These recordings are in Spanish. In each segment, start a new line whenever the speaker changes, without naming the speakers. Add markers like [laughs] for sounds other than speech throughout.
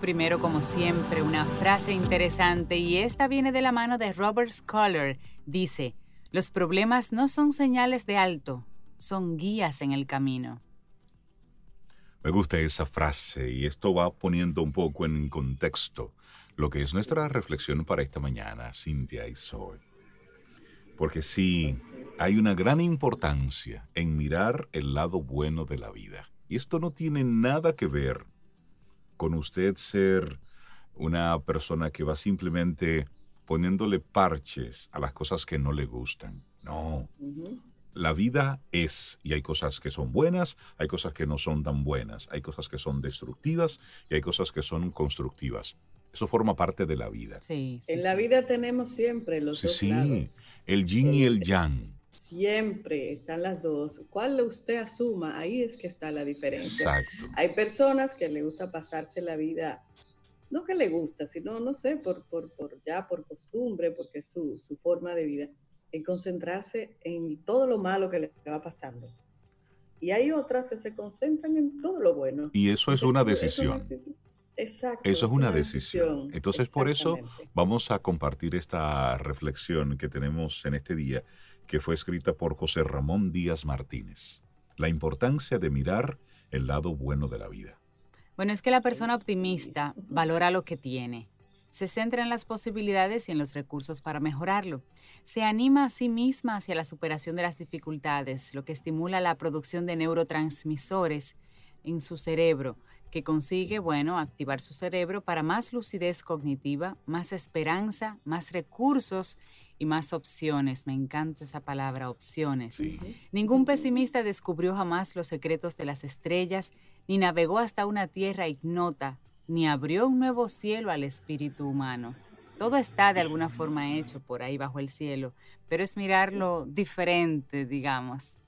Primero, como siempre, una frase interesante y esta viene de la mano de Robert Scholar. Dice, los problemas no son señales de alto, son guías en el camino.
Me gusta esa frase y esto va poniendo un poco en contexto lo que es nuestra reflexión para esta mañana, Cintia y Sol. Porque sí, hay una gran importancia en mirar el lado bueno de la vida. Y esto no tiene nada que ver con usted ser una persona que va simplemente poniéndole parches a las cosas que no le gustan. No. La vida es, y hay cosas que son buenas, hay cosas que no son tan buenas, hay cosas que son destructivas y hay cosas que son constructivas. Eso forma parte de la vida.
Sí, en la vida tenemos siempre los dos sí,
el yin y el yang.
Siempre están las dos. ¿Cuál usted asuma? Ahí es que está la diferencia.
Exacto.
Hay personas que le gusta pasarse la vida, no que le gusta, sino, no sé, por, por, por ya por costumbre, porque es su, su forma de vida, en concentrarse en todo lo malo que le va pasando. Y hay otras que se concentran en todo lo bueno.
Y eso es una decisión. Exacto. Eso es una, decisión. Entonces, por eso vamos a compartir esta reflexión que tenemos en este día que fue escrita por José Ramón Díaz Martínez. La importancia de mirar el lado bueno de la vida.
Bueno, es que la persona optimista valora lo que tiene, se centra en las posibilidades y en los recursos para mejorarlo, se anima a sí misma hacia la superación de las dificultades, lo que estimula la producción de neurotransmisores en su cerebro, que consigue, bueno, activar su cerebro para más lucidez cognitiva, más esperanza, más recursos y más opciones. Me encanta esa palabra, opciones. Ningún pesimista descubrió jamás los secretos de las estrellas, ni navegó hasta una tierra ignota, ni abrió un nuevo cielo al espíritu humano. Todo está de alguna forma hecho por ahí bajo el cielo, pero es mirarlo diferente, digamos.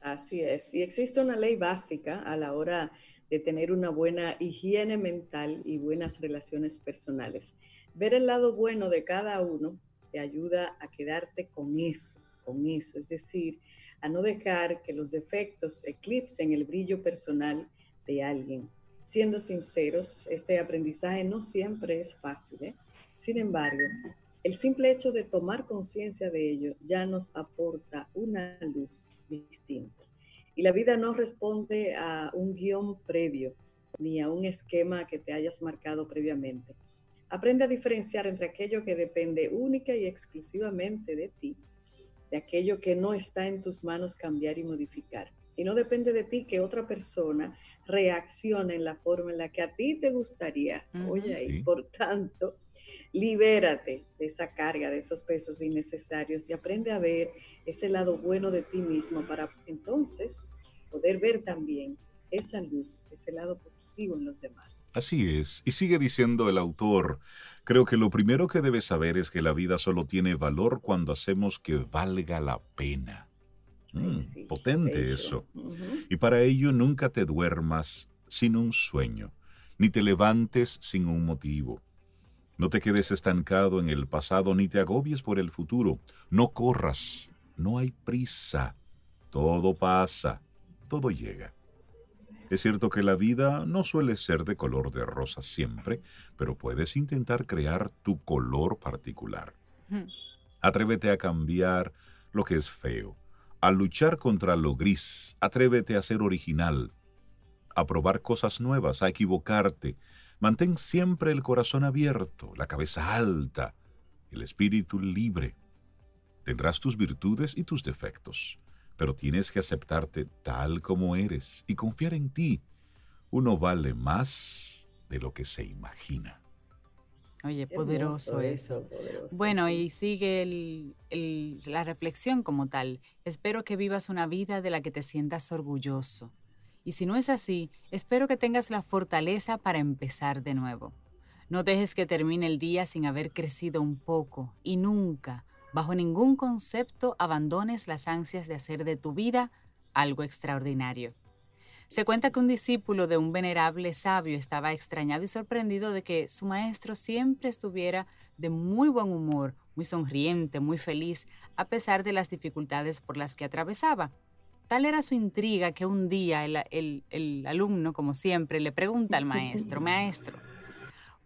Así es. Y existe una ley básica a la hora de tener una buena higiene mental y buenas relaciones personales. Ver el lado bueno de cada uno te ayuda a quedarte con eso, con eso, es decir, a no dejar que los defectos eclipsen el brillo personal de alguien. Siendo sinceros, este aprendizaje no siempre es fácil. ¿eh? Sin embargo, el simple hecho de tomar conciencia de ello ya nos aporta una luz distinta. Y la vida no responde a un guion previo ni a un esquema que te hayas marcado previamente. Aprende a diferenciar entre aquello que depende única y exclusivamente de ti, de aquello que no está en tus manos cambiar y modificar. Y no depende de ti que otra persona reaccione en la forma en la que a ti te gustaría. Oye, y por tanto, libérate de esa carga, de esos pesos innecesarios y aprende a ver ese lado bueno de ti mismo para entonces poder ver también esa luz, ese lado positivo en los demás.
Así es. Y sigue diciendo el autor, creo que lo primero que debes saber es que la vida solo tiene valor cuando hacemos que valga la pena. Mm, potente eso. Y para ello nunca te duermas sin un sueño, ni te levantes sin un motivo. No te quedes estancado en el pasado, ni te agobies por el futuro. No corras, no hay prisa. Todo pasa, todo llega. Es cierto que la vida no suele ser de color de rosa siempre, pero puedes intentar crear tu color particular. Atrévete a cambiar lo que es feo, a luchar contra lo gris, atrévete a ser original, a probar cosas nuevas, a equivocarte. Mantén siempre el corazón abierto, la cabeza alta, el espíritu libre. Tendrás tus virtudes y tus defectos pero tienes que aceptarte tal como eres y confiar en ti. Uno vale más de lo que se imagina.
Oye, poderoso eso. bueno, y sigue la reflexión como tal. Espero que vivas una vida de la que te sientas orgulloso. Y si no es así, espero que tengas la fortaleza para empezar de nuevo. No dejes que termine el día sin haber crecido un poco y nunca, bajo ningún concepto, abandones las ansias de hacer de tu vida algo extraordinario. Se cuenta que un discípulo de un venerable sabio estaba extrañado y sorprendido de que su maestro siempre estuviera de muy buen humor, muy sonriente, muy feliz, a pesar de las dificultades por las que atravesaba. Tal era su intriga que un día el, el alumno, como siempre, le pregunta al maestro, [laughs] maestro,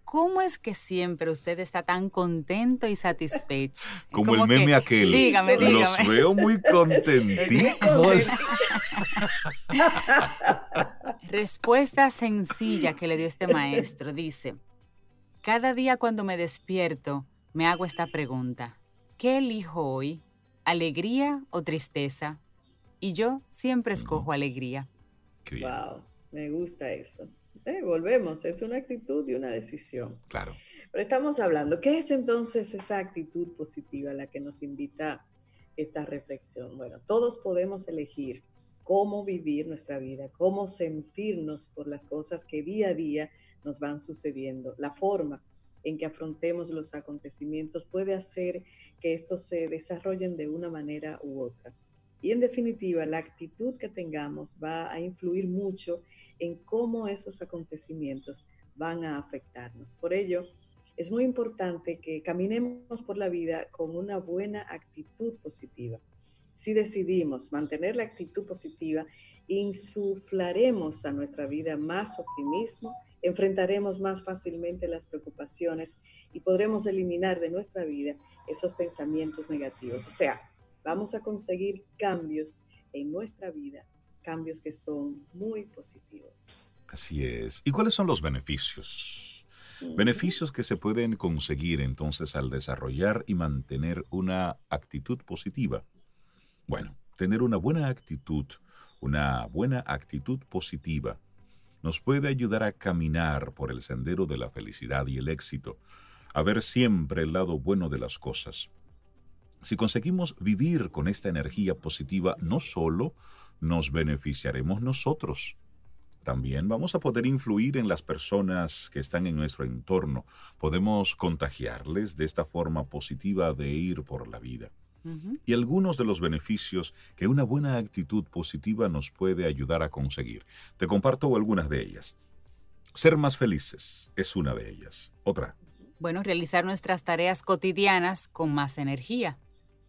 ¿Cómo es que siempre usted está tan contento y satisfecho?
Como, el meme aquel.
Dígame, dígame.
Los veo muy [laughs] contentitos.
Respuesta sencilla que le dio este maestro. Dice, cada día cuando me despierto me hago esta pregunta. ¿Qué elijo hoy? ¿Alegría o tristeza? Y yo siempre escojo alegría.
Wow, me gusta eso. Eh, volvemos, es una actitud y una decisión.
Claro.
Pero estamos hablando, ¿qué es entonces esa actitud positiva a la que nos invita esta reflexión? Bueno, todos podemos elegir cómo vivir nuestra vida, cómo sentirnos por las cosas que día a día nos van sucediendo. La forma en que afrontemos los acontecimientos puede hacer que estos se desarrollen de una manera u otra. Y en definitiva, la actitud que tengamos va a influir mucho en cómo esos acontecimientos van a afectarnos. Por ello, es muy importante que caminemos por la vida con una buena actitud positiva. Si decidimos mantener la actitud positiva, insuflaremos a nuestra vida más optimismo, enfrentaremos más fácilmente las preocupaciones y podremos eliminar de nuestra vida esos pensamientos negativos. O sea, vamos a conseguir cambios en nuestra vida cambios que son muy positivos.
Así es. ¿Y cuáles son los beneficios? Beneficios que se pueden conseguir entonces al desarrollar y mantener una actitud positiva. Bueno, tener una buena actitud, una buena actitud positiva, nos puede ayudar a caminar por el sendero de la felicidad y el éxito, a ver siempre el lado bueno de las cosas. Si conseguimos vivir con esta energía positiva, no solo nos beneficiaremos nosotros. También vamos a poder influir en las personas que están en nuestro entorno. Podemos contagiarles de esta forma positiva de ir por la vida. Y algunos de los beneficios que una buena actitud positiva nos puede ayudar a conseguir. Te comparto algunas de ellas. Ser más felices es una de ellas. Otra.
Bueno, realizar nuestras tareas cotidianas con más energía.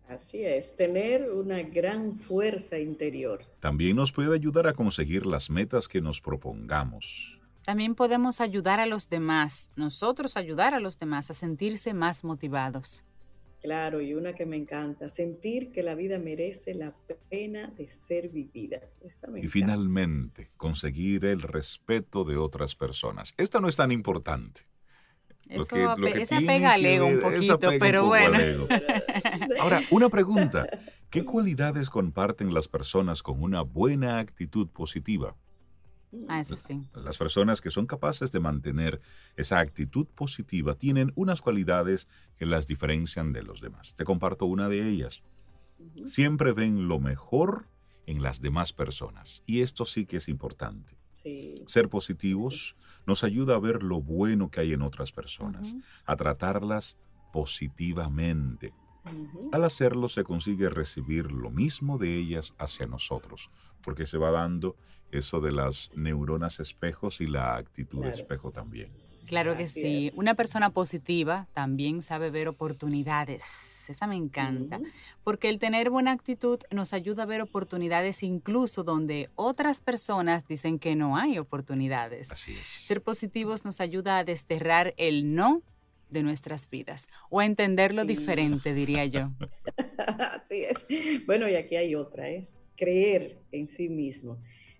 Así es, tener una gran fuerza interior.
También nos puede ayudar a conseguir las metas que nos propongamos.
También podemos ayudar a los demás, nosotros ayudar a los demás a sentirse más motivados.
Claro, y una que me encanta, sentir que la vida merece la pena de ser vivida.
y finalmente, conseguir el respeto de otras personas. Esta no es tan importante.
Eso esa pega al ego un poquito, pero bueno. [laughs]
Ahora, una pregunta. ¿Qué cualidades comparten las personas con una buena actitud positiva?
Ah, eso sí.
Las personas que son capaces de mantener esa actitud positiva tienen unas cualidades que las diferencian de los demás. Te comparto una de ellas. Siempre ven lo mejor en las demás personas. Y esto sí que es importante. Ser positivos nos ayuda a ver lo bueno que hay en otras personas, a tratarlas positivamente. Al hacerlo se consigue recibir lo mismo de ellas hacia nosotros, porque se va dando eso de las neuronas espejos y la actitud espejo también.
Claro que sí. Una persona positiva también sabe ver oportunidades. Esa me encanta. Porque el tener buena actitud nos ayuda a ver oportunidades incluso donde otras personas dicen que no hay oportunidades.
Así es.
Ser positivos nos ayuda a desterrar el no de nuestras vidas o a entenderlo diferente, diría yo. [laughs]
Así es. Bueno, y aquí hay otra, es creer en sí mismo.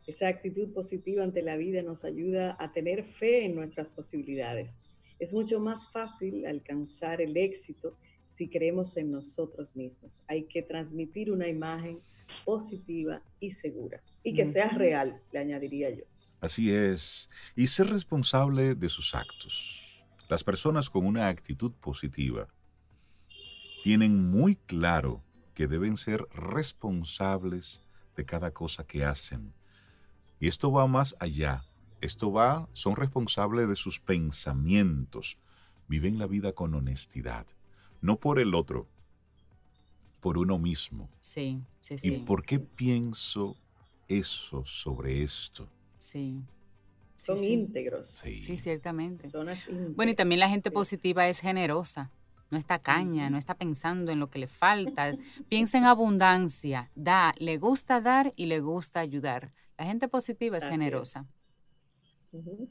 Esa actitud positiva ante la vida nos ayuda a tener fe en nuestras posibilidades. Es mucho más fácil alcanzar el éxito si creemos en nosotros mismos. Hay que transmitir una imagen positiva y segura y que sea real, le añadiría yo.
Así es. Y ser responsable de sus actos. Las personas con una actitud positiva tienen muy claro que deben ser responsables de cada cosa que hacen y esto va más allá. Esto va, son responsables de sus pensamientos, viven la vida con honestidad, no por el otro, por uno mismo.
Sí, sí,
sí. ¿Y por qué pienso eso sobre esto?
Sí.
Son íntegros.
Sí. ciertamente. Bueno, y también la gente positiva es generosa. No está caña, no está pensando en lo que le falta. [laughs] Piensa en abundancia, da, le gusta dar y le gusta ayudar. La gente positiva es generosa.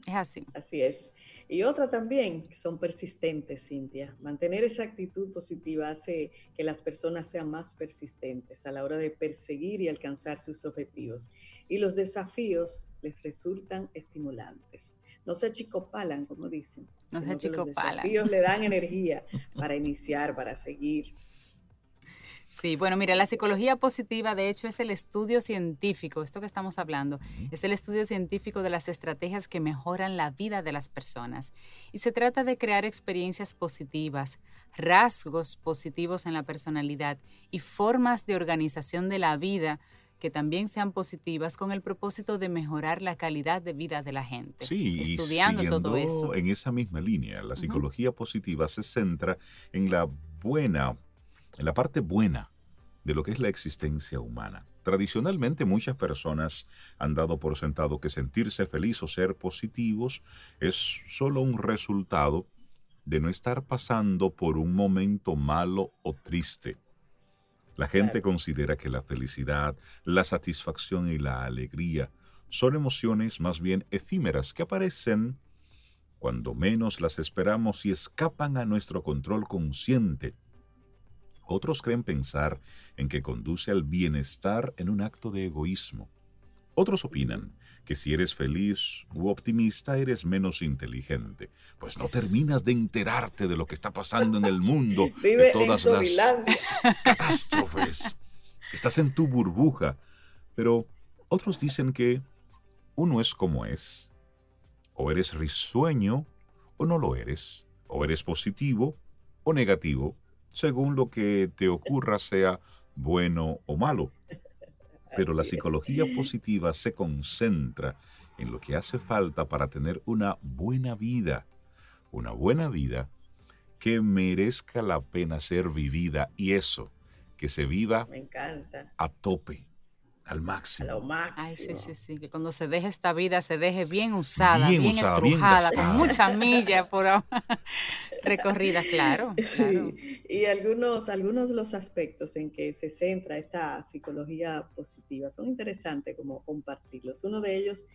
Es así.
Así es. Y otra también, son persistentes, Cintia. Mantener esa actitud positiva hace que las personas sean más persistentes a la hora de perseguir y alcanzar sus objetivos. Y los desafíos les resultan estimulantes. No se achicopalan, como dicen.
No se achicopalan. Los
desafíos le dan energía para iniciar, para seguir.
Sí, bueno, mira, la psicología positiva de hecho es el estudio científico, esto que estamos hablando, es el estudio científico de las estrategias que mejoran la vida de las personas. Y se trata de crear experiencias positivas, rasgos positivos en la personalidad y formas de organización de la vida que también sean positivas con el propósito de mejorar la calidad de vida de la gente.
Sí, estudiando todo eso. En esa misma línea, la psicología positiva se centra en la buena en la parte buena de lo que es la existencia humana. Tradicionalmente muchas personas han dado por sentado que sentirse feliz o ser positivos es solo un resultado de no estar pasando por un momento malo o triste. La gente considera que la felicidad, la satisfacción y la alegría son emociones más bien efímeras que aparecen cuando menos las esperamos y escapan a nuestro control consciente otros creen pensar en que conduce al bienestar en un acto de egoísmo. Otros opinan que si eres feliz u optimista eres menos inteligente, pues no terminas de enterarte de lo que está pasando en el mundo, [laughs] de todas las [laughs] catástrofes. Estás en tu burbuja, pero otros dicen que uno es como es. O eres risueño o no lo eres. O eres positivo o negativo según lo que te ocurra sea bueno o malo. Pero la psicología positiva se concentra en lo que hace falta para tener una buena vida. Una buena vida que merezca la pena ser vivida y eso, que se viva a tope al máximo.
A lo máximo.
Ay, sí, sí, sí. Que cuando se deje esta vida se deje bien usada, bien, estrujada, con mucha milla por [laughs] recorrida, claro,
Sí. Y algunos, algunos de los aspectos en que se centra esta psicología positiva son interesantes como compartirlos. Uno de ellos,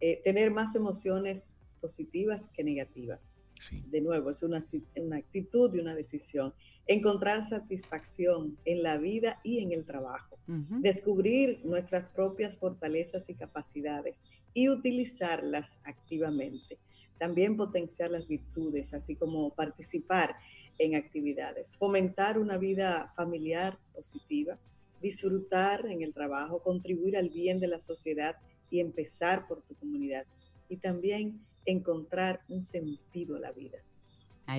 eh, tener más emociones positivas que negativas. De nuevo, es una, una actitud y una decisión encontrar satisfacción en la vida y en el trabajo, descubrir nuestras propias fortalezas y capacidades y utilizarlas activamente. También potenciar las virtudes, así como participar en actividades, fomentar una vida familiar positiva, disfrutar en el trabajo, contribuir al bien de la sociedad y empezar por tu comunidad. Y también encontrar un sentido a la vida.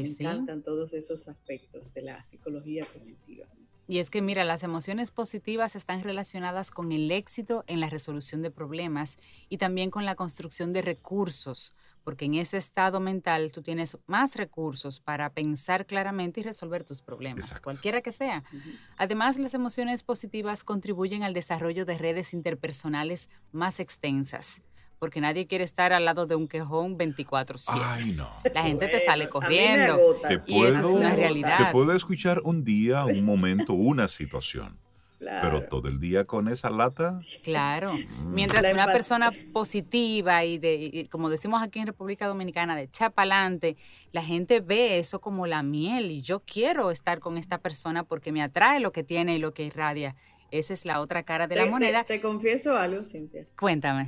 Me encantan todos esos aspectos de la psicología positiva.
Y es que mira, las emociones positivas están relacionadas con el éxito en la resolución de problemas y también con la construcción de recursos, porque en ese estado mental tú tienes más recursos para pensar claramente y resolver tus problemas, cualquiera que sea. Además, las emociones positivas contribuyen al desarrollo de redes interpersonales más extensas porque nadie quiere estar al lado de un quejón 24/7.
Ay, no.
La gente te sale corriendo. y eso es una realidad.
Te puedo escuchar un día, un momento, una situación. Pero todo el día con esa lata.
Claro. Mm. Mientras una persona positiva y de, como decimos aquí en República Dominicana, de chapalante, la gente ve eso como la miel y yo quiero estar con esta persona porque me atrae lo que tiene y lo que irradia. Esa es la otra cara de la moneda.
Te, confieso algo, Cintia.
Cuéntame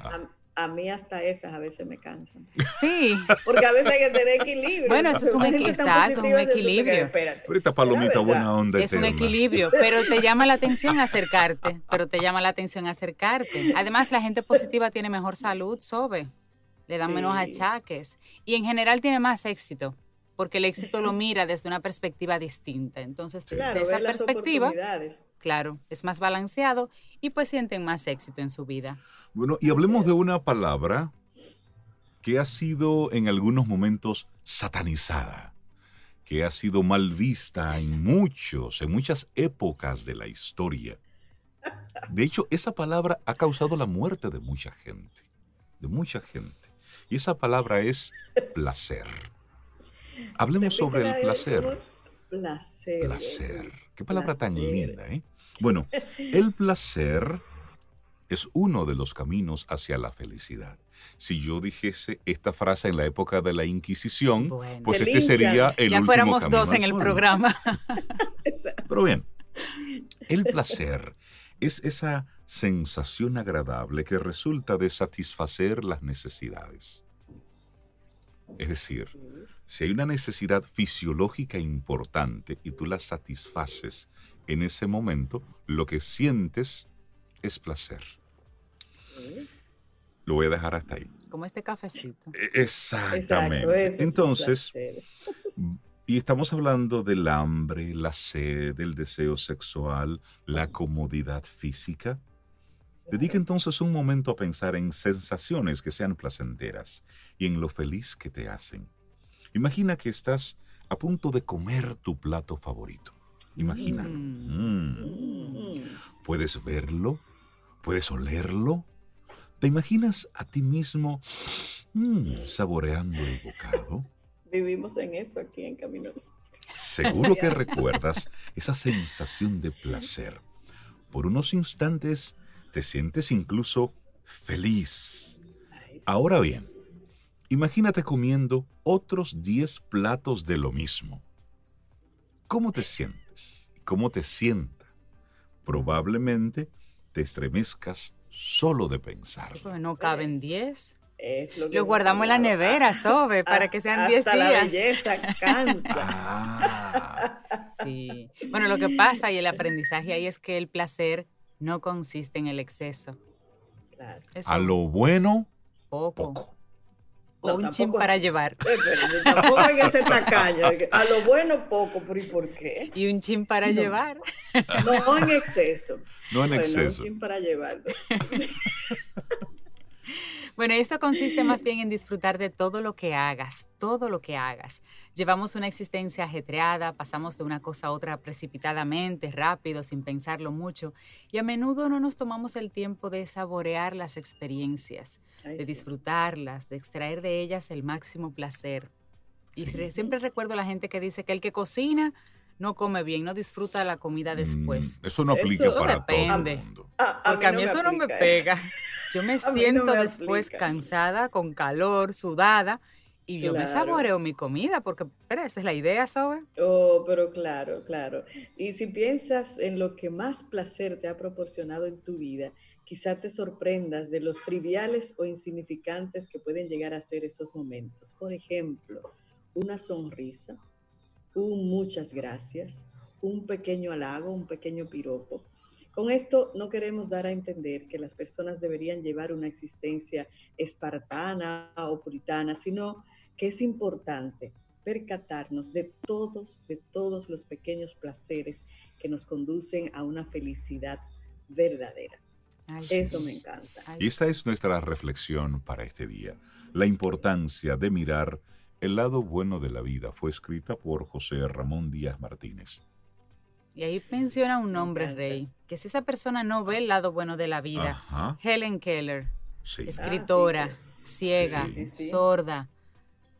a mí hasta esas a veces me cansan.
Sí.
Porque a veces hay que tener equilibrio.
Bueno, eso es un, exacto, un equilibrio.
Ahorita palomita buena onda.
Es un equilibrio, pero te llama la atención acercarte, pero te llama la atención acercarte. Además, la gente positiva tiene mejor salud, sobe, le dan menos achaques y en general tiene más éxito porque el éxito lo [laughs] mira desde una perspectiva distinta. Entonces, desde esa perspectiva, claro, es más balanceado y pues sienten más éxito en su vida.
Bueno, y hablemos de una palabra que ha sido en algunos momentos satanizada. que ha sido mal vista en muchos, en muchas épocas de la historia. De hecho, esa palabra ha causado la muerte de mucha gente, de mucha gente. Y esa palabra es placer. Hablemos sobre el placer.
Placer.
Placer. Qué palabra tan linda, ¿eh? Bueno, [laughs] el placer es uno de los caminos hacia la felicidad. Si yo dijese esta frase en la época de la Inquisición, pues este sería el ya
fuéramos dos en el programa. [laughs] [laughs]
Pero bien, el placer es esa sensación agradable que resulta de satisfacer las necesidades. Es decir, si hay una necesidad fisiológica importante y tú la satisfaces en ese momento, lo que sientes es placer. Lo voy a dejar hasta ahí.
Como este cafecito.
E, exactamente. Entonces, y estamos hablando del hambre, la sed, el deseo sexual, la comodidad física. Dedica entonces un momento a pensar en sensaciones que sean placenteras y en lo feliz que te hacen. Imagina que estás a punto de comer tu plato favorito. Imagina. Mm. Mm. Puedes verlo, puedes olerlo. ¿Te imaginas a ti mismo mm, saboreando el bocado? [laughs]
Vivimos en eso aquí en Caminos.
Seguro que [laughs] recuerdas esa sensación de placer. Por unos instantes te sientes incluso feliz. Ahora bien, imagínate comiendo otros 10 platos de lo mismo. ¿Cómo te sientes? ¿Cómo te sienta? Probablemente te estremezcas solo de pensar. Sí,
pues no caben 10. lo, guardamos en la nevera, Sobe, para que sean 10 días.
la belleza cansa.
Ah. [laughs] Sí. Bueno, lo que pasa y el aprendizaje ahí es que el placer no consiste en el exceso.
A lo bueno, poco.
O un chin para llevar. [laughs]
Tampoco en ese tacaño. A lo bueno, poco, pero ¿y por qué?
Y un chin para llevar.
No en exceso.
No en exceso.
Un chin para llevarlo. [laughs]
Bueno, esto consiste más bien en disfrutar de todo lo que hagas, todo lo que hagas. Llevamos una existencia ajetreada, pasamos de una cosa a otra precipitadamente, rápido, sin pensarlo mucho, y a menudo no nos tomamos el tiempo de saborear las experiencias, de disfrutarlas, de extraer de ellas el máximo placer. Y siempre recuerdo a la gente que dice que el que cocina no come bien, no disfruta la comida después.
Mm, eso no aplica para todo el mundo.
Porque a mí, eso no me pega. [laughs] Yo me siento después cansada, con calor, sudada, y yo me saboreo mi comida, porque pero esa es la idea, ¿sabes?
Oh, pero claro, claro. Y si piensas en lo que más placer te ha proporcionado en tu vida, quizá te sorprendas de los triviales o insignificantes que pueden llegar a ser esos momentos. Por ejemplo, una sonrisa, un muchas gracias, un pequeño halago, un pequeño piropo, con esto no queremos dar a entender que las personas deberían llevar una existencia espartana o puritana, sino que es importante percatarnos de todos, de todos los pequeños placeres que nos conducen a una felicidad verdadera. Eso me encanta.
Y esta es nuestra reflexión para este día. La importancia de mirar el lado bueno de la vida fue escrita por José Ramón Díaz Martínez.
Y ahí menciona un nombre, Rey, que si esa persona no ve el lado bueno de la vida, Helen Keller, escritora, ah, ciega, sorda,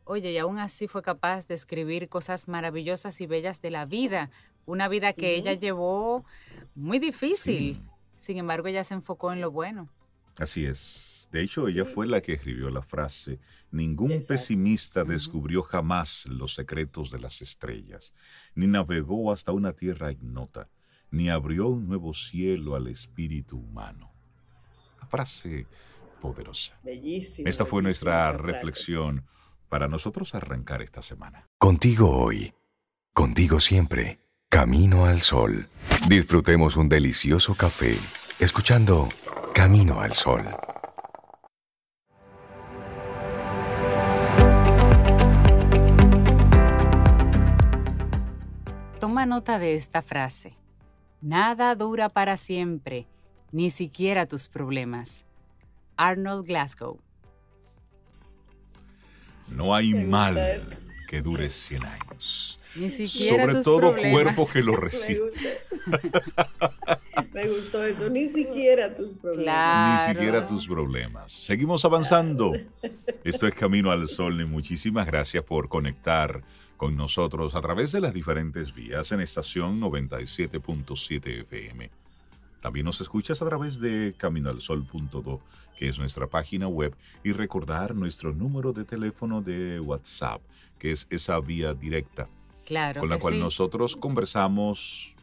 oye, y aún así fue capaz de escribir cosas maravillosas y bellas de la vida, una vida que ella llevó muy difícil, sin embargo ella se enfocó en lo bueno.
Así es. De hecho, ella fue la que escribió la frase, ningún pesimista descubrió jamás los secretos de las estrellas, ni navegó hasta una tierra ignota, ni abrió un nuevo cielo al espíritu humano. Frase poderosa.
Bellísima.
Esta fue nuestra reflexión para nosotros arrancar esta semana.
Contigo hoy, contigo siempre, Camino al Sol. Disfrutemos un delicioso café, escuchando Camino al Sol.
Toma nota de esta frase. Nada dura para siempre, ni siquiera tus problemas. Arnold Glasgow.
No hay mal que dure 100 años.
Ni siquiera
Sobre todo cuerpo que lo recibe. [laughs]
Me gustó eso, ni siquiera tus problemas.
Ni siquiera tus problemas. Seguimos avanzando. [laughs] Esto es Camino al Sol y muchísimas gracias por conectar con nosotros a través de las diferentes vías en estación 97.7 FM. También nos escuchas a través de caminoalsol.do, que es nuestra página web, y recordar nuestro número de teléfono de WhatsApp, que es esa vía directa,
claro
con la cual nosotros conversamos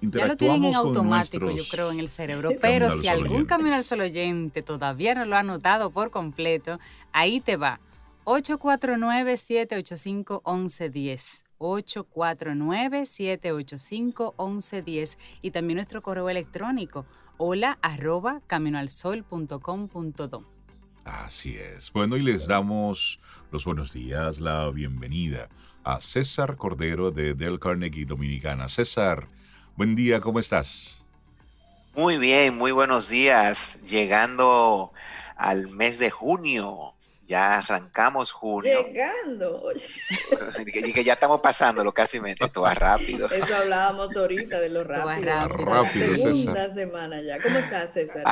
ya lo tienen en automático, yo creo, en el cerebro. [laughs] Pero si algún Camino al Sol oyente todavía no lo ha notado por completo, ahí te va. 849-785-1110. 849-785-1110. Y también nuestro correo electrónico. Hola arroba caminoalsol.com.do.
Así es. Bueno, y les damos los buenos días, la bienvenida a César Cordero de Del Carnegie Dominicana. César, buen día, ¿cómo estás?
Muy bien, muy buenos días. Llegando al mes de junio, ya arrancamos junio.
Llegando. [laughs]
y que ya estamos pasándolo casi esto va rápido.
Eso hablábamos ahorita de lo rápido. rápido segunda semana ya. ¿Cómo estás, César?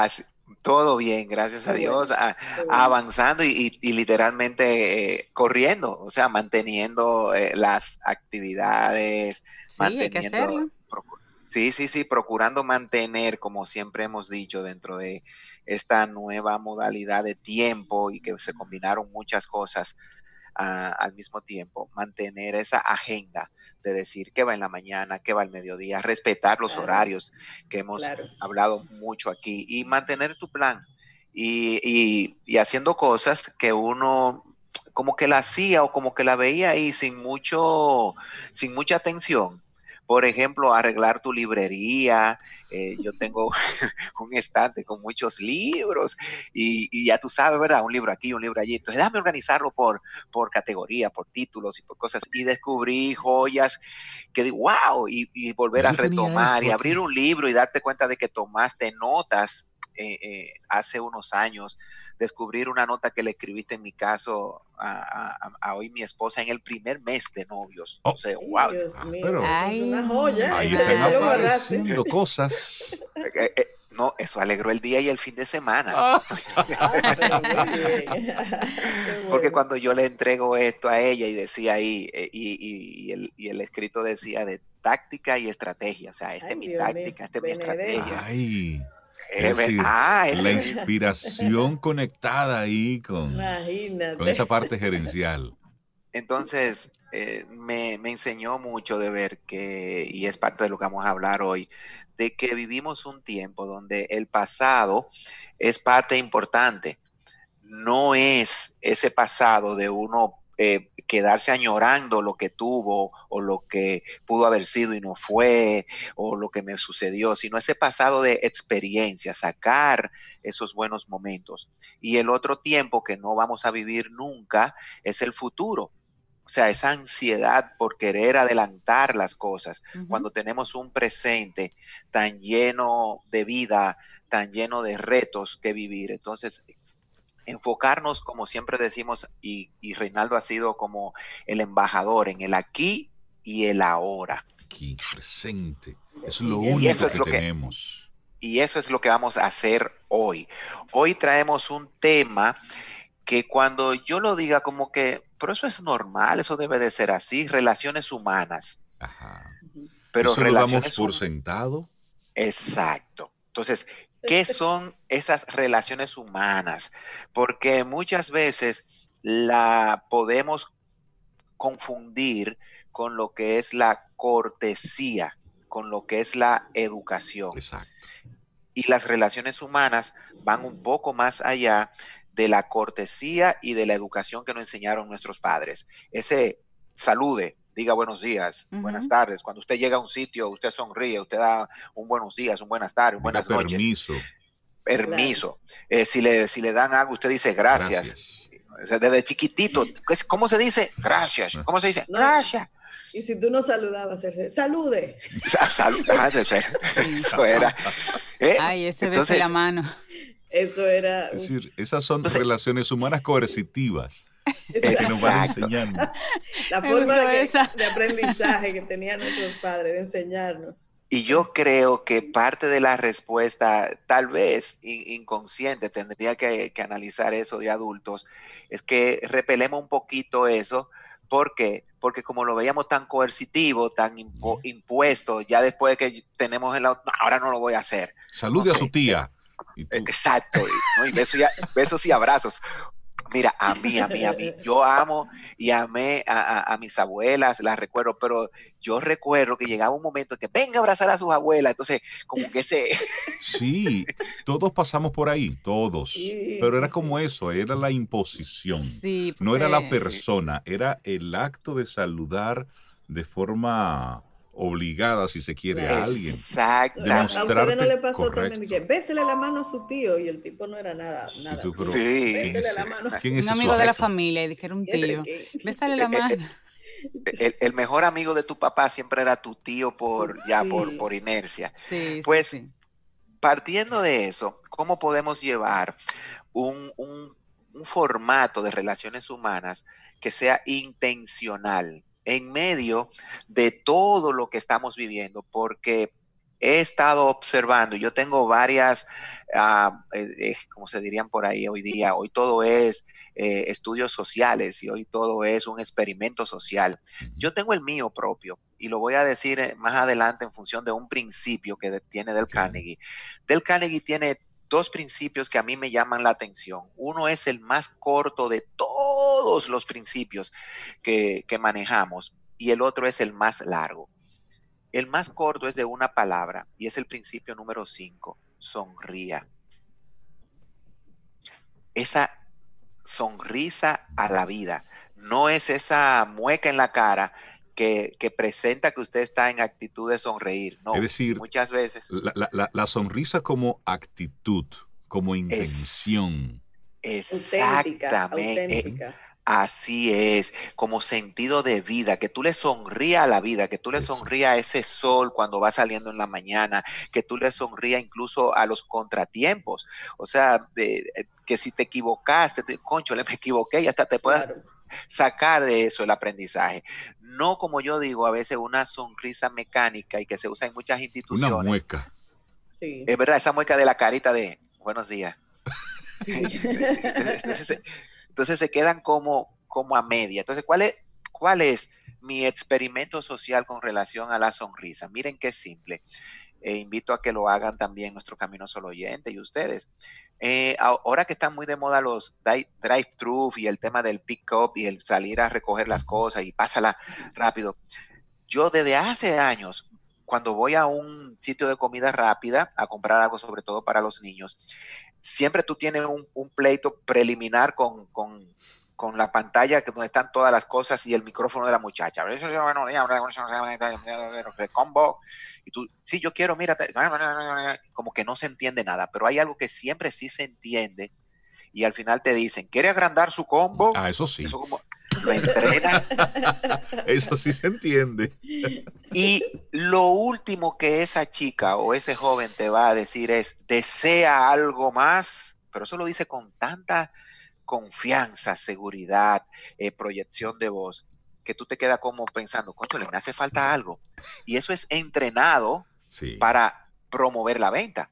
todo bien, gracias a Dios, avanzando y, literalmente eh, corriendo, o sea, manteniendo eh, las actividades,
sí, manteniendo,
sí, sí, sí, procurando mantener, como siempre hemos dicho, dentro de esta nueva modalidad de tiempo y que se combinaron muchas cosas ah, al mismo tiempo, mantener esa agenda de decir qué va en la mañana, qué va al mediodía, respetar los horarios que hemos hablado mucho aquí y mantener tu plan. Y, y, haciendo cosas que uno como que la hacía o como que la veía ahí sin mucho, sin mucha atención por ejemplo, arreglar tu librería. Eh, yo tengo [laughs] un estante con muchos libros y, ya tú sabes, ¿verdad? Un libro aquí, un libro allí. Entonces, déjame organizarlo por, por categoría, por títulos y por cosas. Y descubrí joyas que digo, wow, y, volver a retomar y abrir un libro y darte cuenta de que tomaste notas eh, eh, hace unos años descubrir una nota que le escribiste en mi caso a, hoy mi esposa en el primer mes de novios. Oh. O sea, wow.
Dios mío, es una joya.
Ahí están cosas. [laughs]
Eh, eh, no, eso alegró el día y el fin de semana. Ah. [laughs] [laughs] Porque cuando yo le entrego esto a ella y decía ahí, eh, y, el, escrito decía de táctica y estrategia, o sea, esta es mi táctica, esta es mi estrategia.
Ay. Ah, la inspiración [laughs] conectada ahí con, con, esa parte gerencial.
Entonces, eh, me, enseñó mucho de ver que, y es parte de lo que vamos a hablar hoy, de que vivimos un tiempo donde el pasado es parte importante. No es ese pasado de uno eh, quedarse añorando lo que tuvo o lo que pudo haber sido y no fue o lo que me sucedió, sino ese pasado de experiencia, sacar esos buenos momentos. Y el otro tiempo que no vamos a vivir nunca es el futuro. O sea, esa ansiedad por querer adelantar las cosas, cuando tenemos un presente tan lleno de vida, tan lleno de retos que vivir. Entonces, enfocarnos, como siempre decimos, y, Reinaldo ha sido como el embajador en el aquí y el ahora.
Aquí, presente. Eso es lo único que, tenemos.
y eso es lo que vamos a hacer hoy. Hoy traemos un tema que cuando yo lo diga como que, pero eso es normal, eso debe de ser así, relaciones humanas.
Ajá. Pero ¿Eso relaciones lo damos por sentado.
Exacto. Entonces, ¿Qué son esas relaciones humanas? Porque muchas veces la podemos confundir con lo que es la cortesía, con lo que es la educación.
Exacto.
Y las relaciones humanas van un poco más allá de la cortesía y de la educación que nos enseñaron nuestros padres. Ese salude, diga buenos días, buenas tardes. Cuando usted llega a un sitio, usted sonríe, usted da un buenos días, un buenas tardes, un buenas noches.
Permiso.
Permiso. Eh, si, le, si le dan algo, usted dice gracias. desde chiquitito, ¿cómo se dice? Gracias. ¿Cómo se dice? Gracias.
Y si tú no saludabas, salude. [laughs]
Ah, [laughs] eso era.
Eh, Ay, ese entonces, la mano.
Eso era.
Es decir, esas son relaciones humanas coercitivas. [laughs] Que nos van enseñando. [laughs]
la forma de, de aprendizaje que tenían nuestros padres, de enseñarnos.
Y yo creo que parte de la respuesta, tal vez inconsciente, tendría que, analizar eso de adultos, es que repelemos un poquito eso. ¿Por qué? Porque como lo veíamos tan coercitivo, tan impuesto, ya después de que tenemos el... ahora no lo voy a hacer.
Salude a su tía.
Exacto, y besos y abrazos. Mira, a mí, a mí, a mí, [laughs] yo amo y amé a, mis abuelas, las recuerdo, pero yo recuerdo que llegaba un momento que venga a abrazar a sus abuelas, entonces como que se... [laughs]
Sí, todos pasamos por ahí, todos, pero era como eso, era la imposición,
sí,
no era la pues. persona, era el acto de saludar de forma obligada, si se quiere, a alguien.
Exacto.
A usted no le pasó también que bésele la mano a su tío y el tipo no era nada. nada.
sí.
Bésele la mano.
¿Quién es un amigo de la familia y dijeron un tío. Bésale la mano. [laughs]
El, mejor amigo de tu papá siempre era tu tío por ya por, por inercia.
Sí,
pues partiendo de eso, ¿cómo podemos llevar un, un, un formato de relaciones humanas que sea intencional? En medio de todo lo que estamos viviendo, porque he estado observando, yo tengo varias, eh, eh, como se dirían por ahí hoy día, hoy todo es eh, estudios sociales y hoy todo es un experimento social. Yo tengo el mío propio y lo voy a decir más adelante en función de un principio que tiene Del Carnegie. Del Carnegie tiene dos principios que a mí me llaman la atención. Uno es el más corto de todos los principios que, manejamos y el otro es el más largo. El más corto es de una palabra y es el principio número cinco, sonría. Esa sonrisa a la vida, no es esa mueca en la cara que, presenta que usted está en actitud de sonreír. No,
es decir,
muchas veces.
La, sonrisa como actitud, como intención.
Exactamente. Así es, como sentido de vida, que tú le sonrías a la vida, que tú le sonrías a ese sol cuando va saliendo en la mañana, que tú le sonrías incluso a los contratiempos. O sea, que si te equivocaste, concho, le me equivoqué y hasta te puedas sacar de eso el aprendizaje. No como yo digo, a veces una sonrisa mecánica y que se usa en muchas instituciones.
Una mueca.
Sí. Es verdad, esa mueca de la carita de buenos días. [laughs] entonces, se quedan como, como a media. Entonces, ¿cuál es, ¿cuál es mi experimento social con relación a la sonrisa? Miren qué simple. E invito a que lo hagan también nuestro Camino Solo Oyente y ustedes. Eh, ahora que están muy de moda los drive-thru y el tema del pick-up y el salir a recoger las cosas y pásala rápido. Yo desde hace años, cuando voy a un sitio de comida rápida a comprar algo, sobre todo para los niños, siempre tú tienes un, pleito preliminar con, con la pantalla donde están todas las cosas y el micrófono de la muchacha. combo. Y tú, sí, yo quiero, mira, como que no se entiende nada, pero hay algo que siempre sí se entiende y al final te dicen, ¿quiere agrandar su combo?
Ah, eso sí.
Eso como, lo entrena. [laughs]
eso sí se entiende.
Y lo último que esa chica o ese joven te va a decir es, desea algo más, pero eso lo dice con tanta confianza, seguridad, eh, proyección de voz, que tú te quedas como pensando, concho, le me hace falta algo. Y eso es entrenado para promover la venta.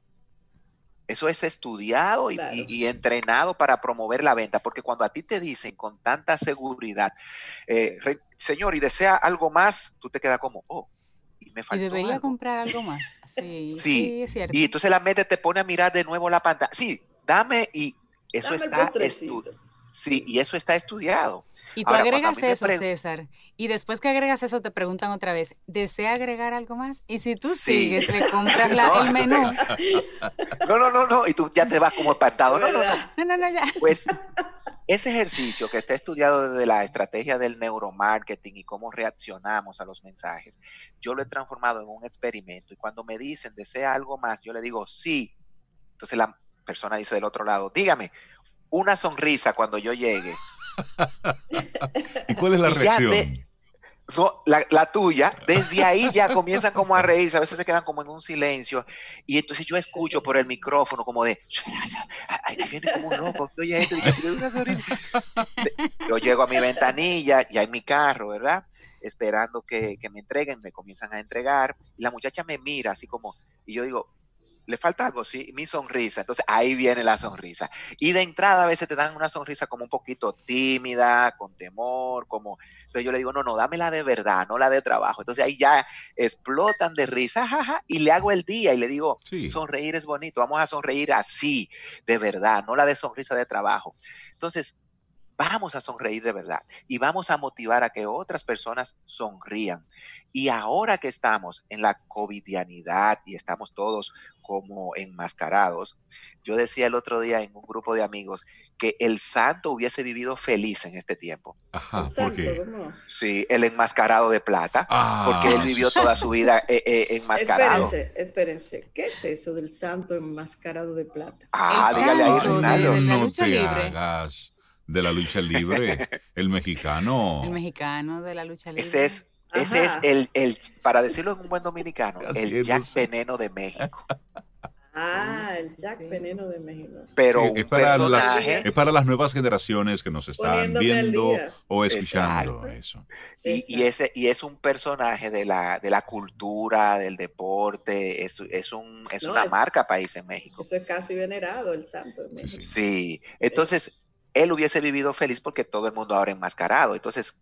Eso es estudiado y, entrenado para promover la venta, porque cuando a ti te dicen con tanta seguridad, eh, señor, y desea algo más, tú te quedas como, oh, y me faltó.
Y debería comprar algo más. [laughs] Sí,
sí,
es cierto.
Y entonces la mente te pone a mirar de nuevo la pantalla. Sí, dame y eso está Sí, y eso está estudiado.
Y tú agregas eso, César, y después que agregas eso te preguntan otra vez, ¿desea agregar algo más? Y si tú sigues, le [laughs] compras el menú.
No, no, no, no, y tú ya te vas como espantado. No, no, [laughs]
no. No, no, ya.
Pues ese ejercicio que está estudiado desde la estrategia del neuromarketing y cómo reaccionamos a los mensajes, yo lo he transformado en un experimento. Y cuando me dicen, ¿desea algo más? Yo le digo, sí. Entonces la persona dice del otro lado, dígame, una sonrisa cuando yo llegue.
¿Y cuál es la reacción?
No, la, tuya, desde ahí ya comienzan como a reírse, a veces se quedan como en un silencio, y entonces yo escucho por el micrófono como de, ahí viene como un loco, oye, yo llego a mi ventanilla, ya en mi carro, ¿verdad? Esperando que, que me entreguen, me comienzan a entregar, y la muchacha me mira así como, y yo digo, le falta algo, sí, mi sonrisa. Entonces ahí viene la sonrisa. Y de entrada a veces te dan una sonrisa como un poquito tímida, con temor, como... Entonces yo le digo, no, no, dame la de verdad, no la de trabajo. Entonces ahí ya explotan de risa, jaja, y le hago el día y le digo, sonreír es bonito, vamos a sonreír así, de verdad, no la de sonrisa de trabajo. Entonces, vamos a sonreír de verdad y vamos a motivar a que otras personas sonrían. Y ahora que estamos en la covidianidad y estamos todos como enmascarados, yo decía el otro día en un grupo de amigos que el santo hubiese vivido feliz en este tiempo.
Ajá, ¿por qué?
Sí, el enmascarado de plata, porque él ah, vivió toda su vida eh, eh, enmascarado.
Espérense, espérense, ¿qué es eso del santo enmascarado de plata?
Ah, dígale ahí, Ronaldo.
No te hagas de la lucha libre, el mexicano. [laughs]
El mexicano de la lucha libre.
Ese es, ese es el, el, para decirlo en un buen dominicano, el Jack Veneno de México.
Ah, el Jack Veneno de México.
Pero
es, para las, es para las nuevas generaciones que nos están viendo o escuchando eso.
Y, ese, y es un personaje de la, de la cultura, del deporte, es, es, un, es una marca país en México.
Eso es casi venerado, el santo.
Sí, entonces él hubiese vivido feliz porque todo el mundo ahora enmascarado. Entonces,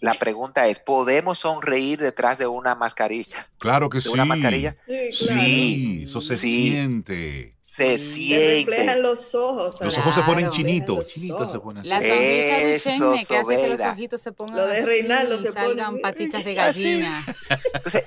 la pregunta es, ¿podemos sonreír detrás de una mascarilla?
Claro que
sí. una mascarilla?
Sí, eso se siente.
Se siente.
Se reflejan los ojos.
Los ojos se ponen chinitos. Chinitos se ponen así.
La sonrisa de que hace que los ojitos se pongan
Lo de Reinaldo
así,
se
salgan
ponen...
patitas de [laughs] gallina.
Entonces,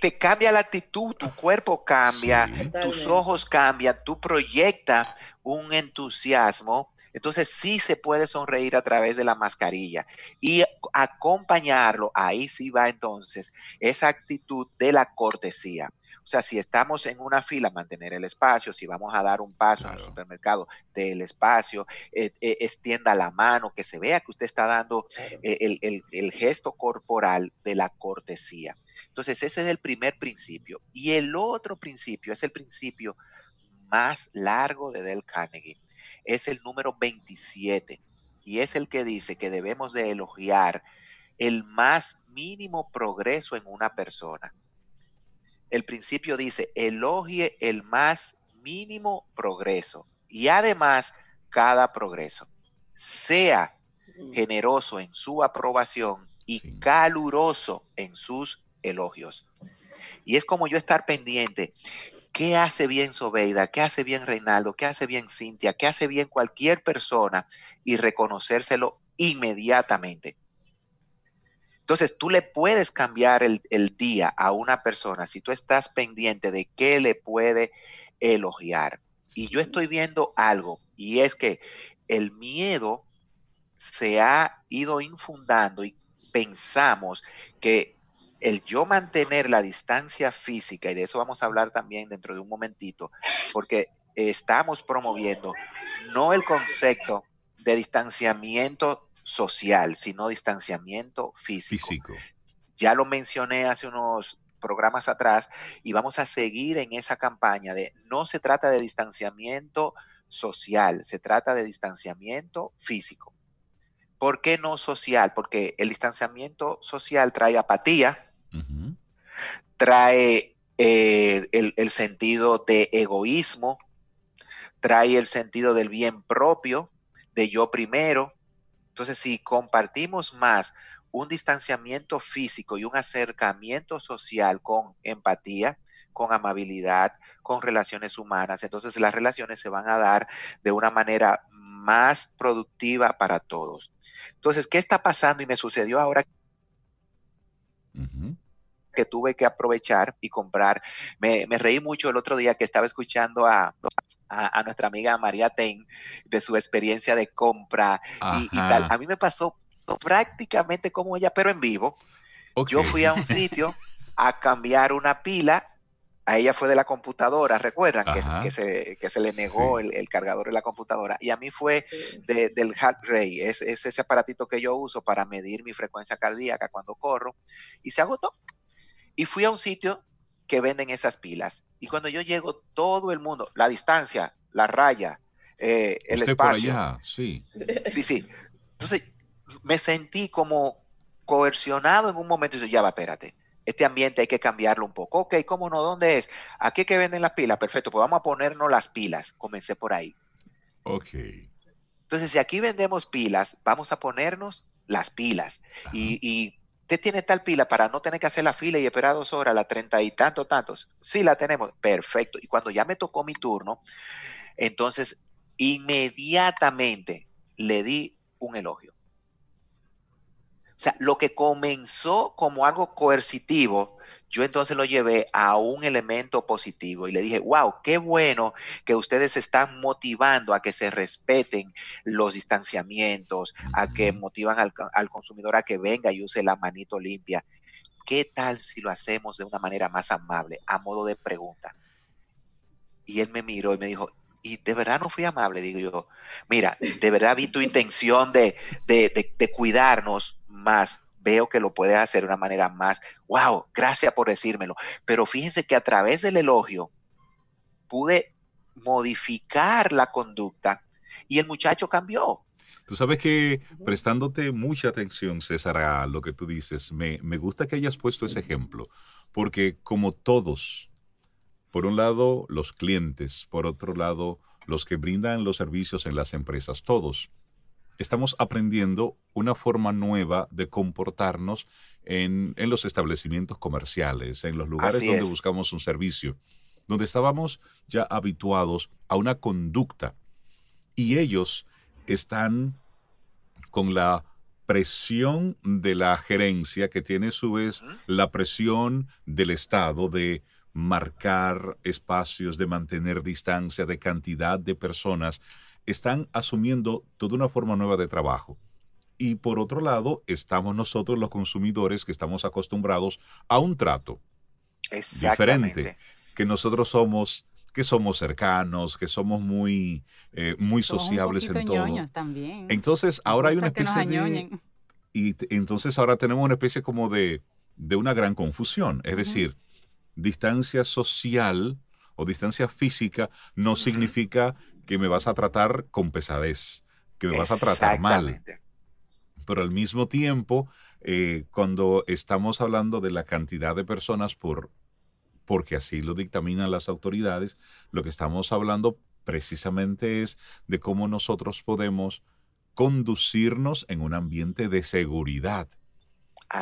te cambia la actitud, tu cuerpo cambia, tus ojos cambian, tú proyectas un entusiasmo entonces sí se puede sonreír a través de la mascarilla y acompañarlo, ahí sí va entonces esa actitud de la cortesía. O sea, si estamos en una fila, mantener el espacio, si vamos a dar un paso en el supermercado, del espacio, eh, eh, extienda la mano, que se vea que usted está dando eh, el gesto corporal de la cortesía. Entonces, ese es el primer principio. Y el otro principio es el principio más largo de Del Carnegie es el número 27 y es el que dice que debemos de elogiar el más mínimo progreso en una persona. El principio dice, elogie el más mínimo progreso y además cada progreso. Sea generoso en su aprobación y caluroso en sus elogios. Y es como yo estar pendiente. ¿Qué hace bien Sobeida? ¿Qué hace bien Reinaldo? ¿Qué hace bien Cintia? ¿Qué hace bien cualquier persona? Y reconocérselo inmediatamente. Entonces, tú le puedes cambiar el, día a una persona si tú estás pendiente de qué le puede elogiar. Y yo estoy viendo algo, y es que el miedo se ha ido infundando y pensamos que el yo mantener la distancia física, y de eso vamos a hablar también dentro de un momentito, porque estamos promoviendo no el concepto de distanciamiento social, sino distanciamiento físico. físico. Ya lo mencioné hace unos programas atrás y vamos a seguir en esa campaña de no se trata de distanciamiento social, se trata de distanciamiento físico. ¿Por qué no social? Porque el distanciamiento social trae apatía, trae eh, el, sentido de egoísmo, trae el sentido del bien propio, de yo primero. Entonces, si compartimos más un distanciamiento físico y un acercamiento social con empatía, con amabilidad, con relaciones humanas, entonces las relaciones se van a dar de una manera más productiva para todos. Entonces, ¿qué está pasando? Y me sucedió ahora que tuve que aprovechar y comprar. Me, reí mucho el otro día que estaba escuchando a, a, nuestra amiga María Ten de su experiencia de compra y, tal. A mí me pasó prácticamente como ella, pero en vivo. Yo fui a un sitio a cambiar una pila a ella fue de la computadora, ¿recuerdan? Que, se, que, se, le negó el, cargador de la computadora. Y a mí fue del Heart Ray, es, es, ese aparatito que yo uso para medir mi frecuencia cardíaca cuando corro. Y se agotó. Y fui a un sitio que venden esas pilas. Y cuando yo llego, todo el mundo, la distancia, la raya, eh, el espacio.
sí.
Sí, sí. Entonces, me sentí como coercionado en un momento y dije, ya va, espérate este ambiente hay que cambiarlo un poco. Ok, ¿cómo no? ¿Dónde es? Aquí que venden las pilas. Perfecto, pues vamos a ponernos las pilas. Comencé por ahí.
Ok.
Entonces, si aquí vendemos pilas, vamos a ponernos las pilas. Y, y, usted tiene tal pila para no tener que hacer la fila y esperar dos horas, la treinta y tantos, tantos. Sí, la tenemos. Perfecto. Y cuando ya me tocó mi turno, entonces inmediatamente le di un elogio. O sea, lo que comenzó como algo coercitivo, yo entonces lo llevé a un elemento positivo y le dije, wow, qué bueno que ustedes están motivando a que se respeten los distanciamientos, a que motivan al, consumidor a que venga y use la manito limpia. ¿Qué tal si lo hacemos de una manera más amable, a modo de pregunta? Y él me miró y me dijo, y de verdad no fui amable, digo yo, mira, de verdad vi tu intención de, de, de cuidarnos, más, veo que lo puedes hacer de una manera más, wow, gracias por decírmelo. Pero fíjense que a través del elogio pude modificar la conducta y el muchacho cambió.
Tú sabes que prestándote mucha atención, César, a lo que tú dices, me, me gusta que hayas puesto ese ejemplo, porque como todos, por un lado los clientes, por otro lado los que brindan los servicios en las empresas, todos estamos aprendiendo una forma nueva de comportarnos en, los establecimientos comerciales, en los lugares donde buscamos un servicio, donde estábamos ya habituados a una conducta. Y ellos están con la presión de la gerencia que tiene a su vez la presión del Estado de marcar espacios, de mantener distancia, de cantidad de personas están asumiendo toda una forma nueva de trabajo. Y por otro lado, estamos nosotros los consumidores que estamos acostumbrados a un trato diferente, que nosotros somos que somos cercanos, que somos muy, eh, muy sociables en todo.
También.
Entonces ahora hay una especie de, y entonces ahora tenemos una especie como de, de una gran confusión. Es decir, distancia social o distancia física no significa que me vas a tratar con pesadez, que me vas a tratar mal. Pero al mismo tiempo, eh, cuando estamos hablando de la cantidad de personas por, porque así lo dictaminan las autoridades, lo que estamos hablando precisamente es de cómo nosotros podemos conducirnos en un ambiente de seguridad.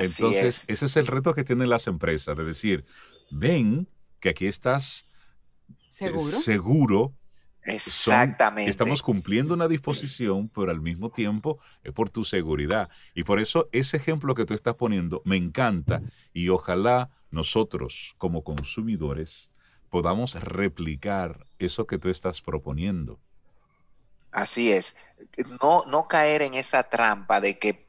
Entonces, ese es el reto que tienen las empresas, de decir, ven que aquí estás
eh, seguro,
Exactamente.
estamos cumpliendo una disposición, pero al mismo tiempo es por tu seguridad. Y por eso ese ejemplo que tú estás poniendo me encanta y ojalá nosotros como consumidores podamos replicar eso que tú estás proponiendo.
Así es. No, no caer en esa trampa de que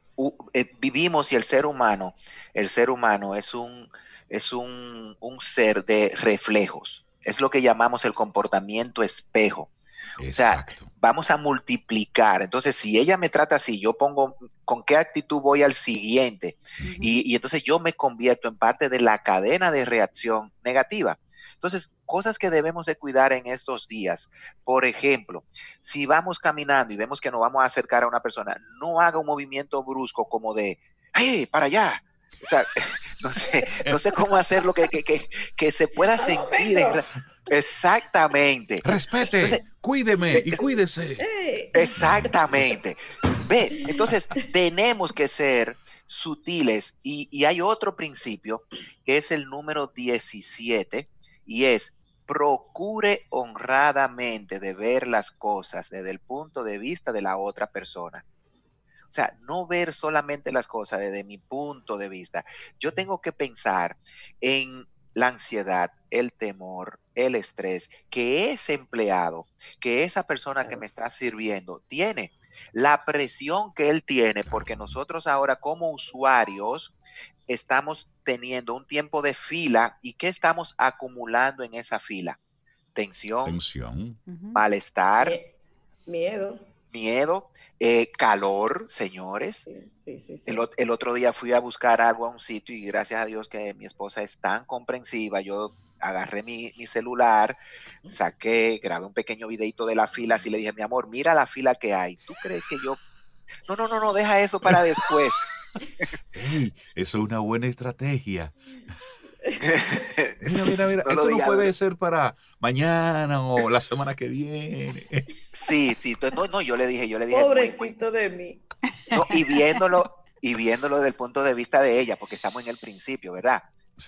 eh, vivimos y el ser humano, el ser humano es un, es un, un ser de reflejos es lo que llamamos el comportamiento espejo. O sea, vamos a multiplicar. Entonces, si ella me trata así, yo pongo con qué actitud voy al siguiente. y, entonces yo me convierto en parte de la cadena de reacción negativa. Entonces, cosas que debemos de cuidar en estos días. Por ejemplo, si vamos caminando y vemos que nos vamos a acercar a una persona, no haga un movimiento brusco como de, ¡ay, para allá! O sea, [laughs] no sé, no sé cómo hacerlo que, que, que, se pueda sentir. Exactamente.
Respete, cuídeme y cuídese.
Exactamente. Ve, entonces tenemos que ser sutiles y, y hay otro principio que es el número 17 y es procure honradamente de ver las cosas desde el punto de vista de la otra persona. O sea, no ver solamente las cosas desde mi punto de vista. Yo tengo que pensar en la ansiedad, el temor, el estrés que ese empleado, que esa persona que me está sirviendo tiene, la presión que él tiene, porque nosotros ahora como usuarios estamos teniendo un tiempo de fila y qué estamos acumulando en esa fila. Tensión,
Tensión.
malestar,
miedo,
miedo, eh, calor, señores. el, otro día fui a buscar agua a un sitio y gracias a Dios que mi esposa es tan comprensiva, yo agarré mi, celular, saqué, grabé un pequeño videito de la fila, así le dije, mi amor, mira la fila que hay. ¿Tú crees que yo... [laughs] No, no, no, no, deja eso para después. [laughs]
eso es una buena estrategia. [laughs] mira, mira, mira, esto no puede ser para mañana o la semana que viene.
Sí, sí, no, no, yo le dije, yo le dije.
Pobrecito de mí.
y viéndolo, y viéndolo desde el punto de vista de ella, porque estamos en el principio, ¿verdad?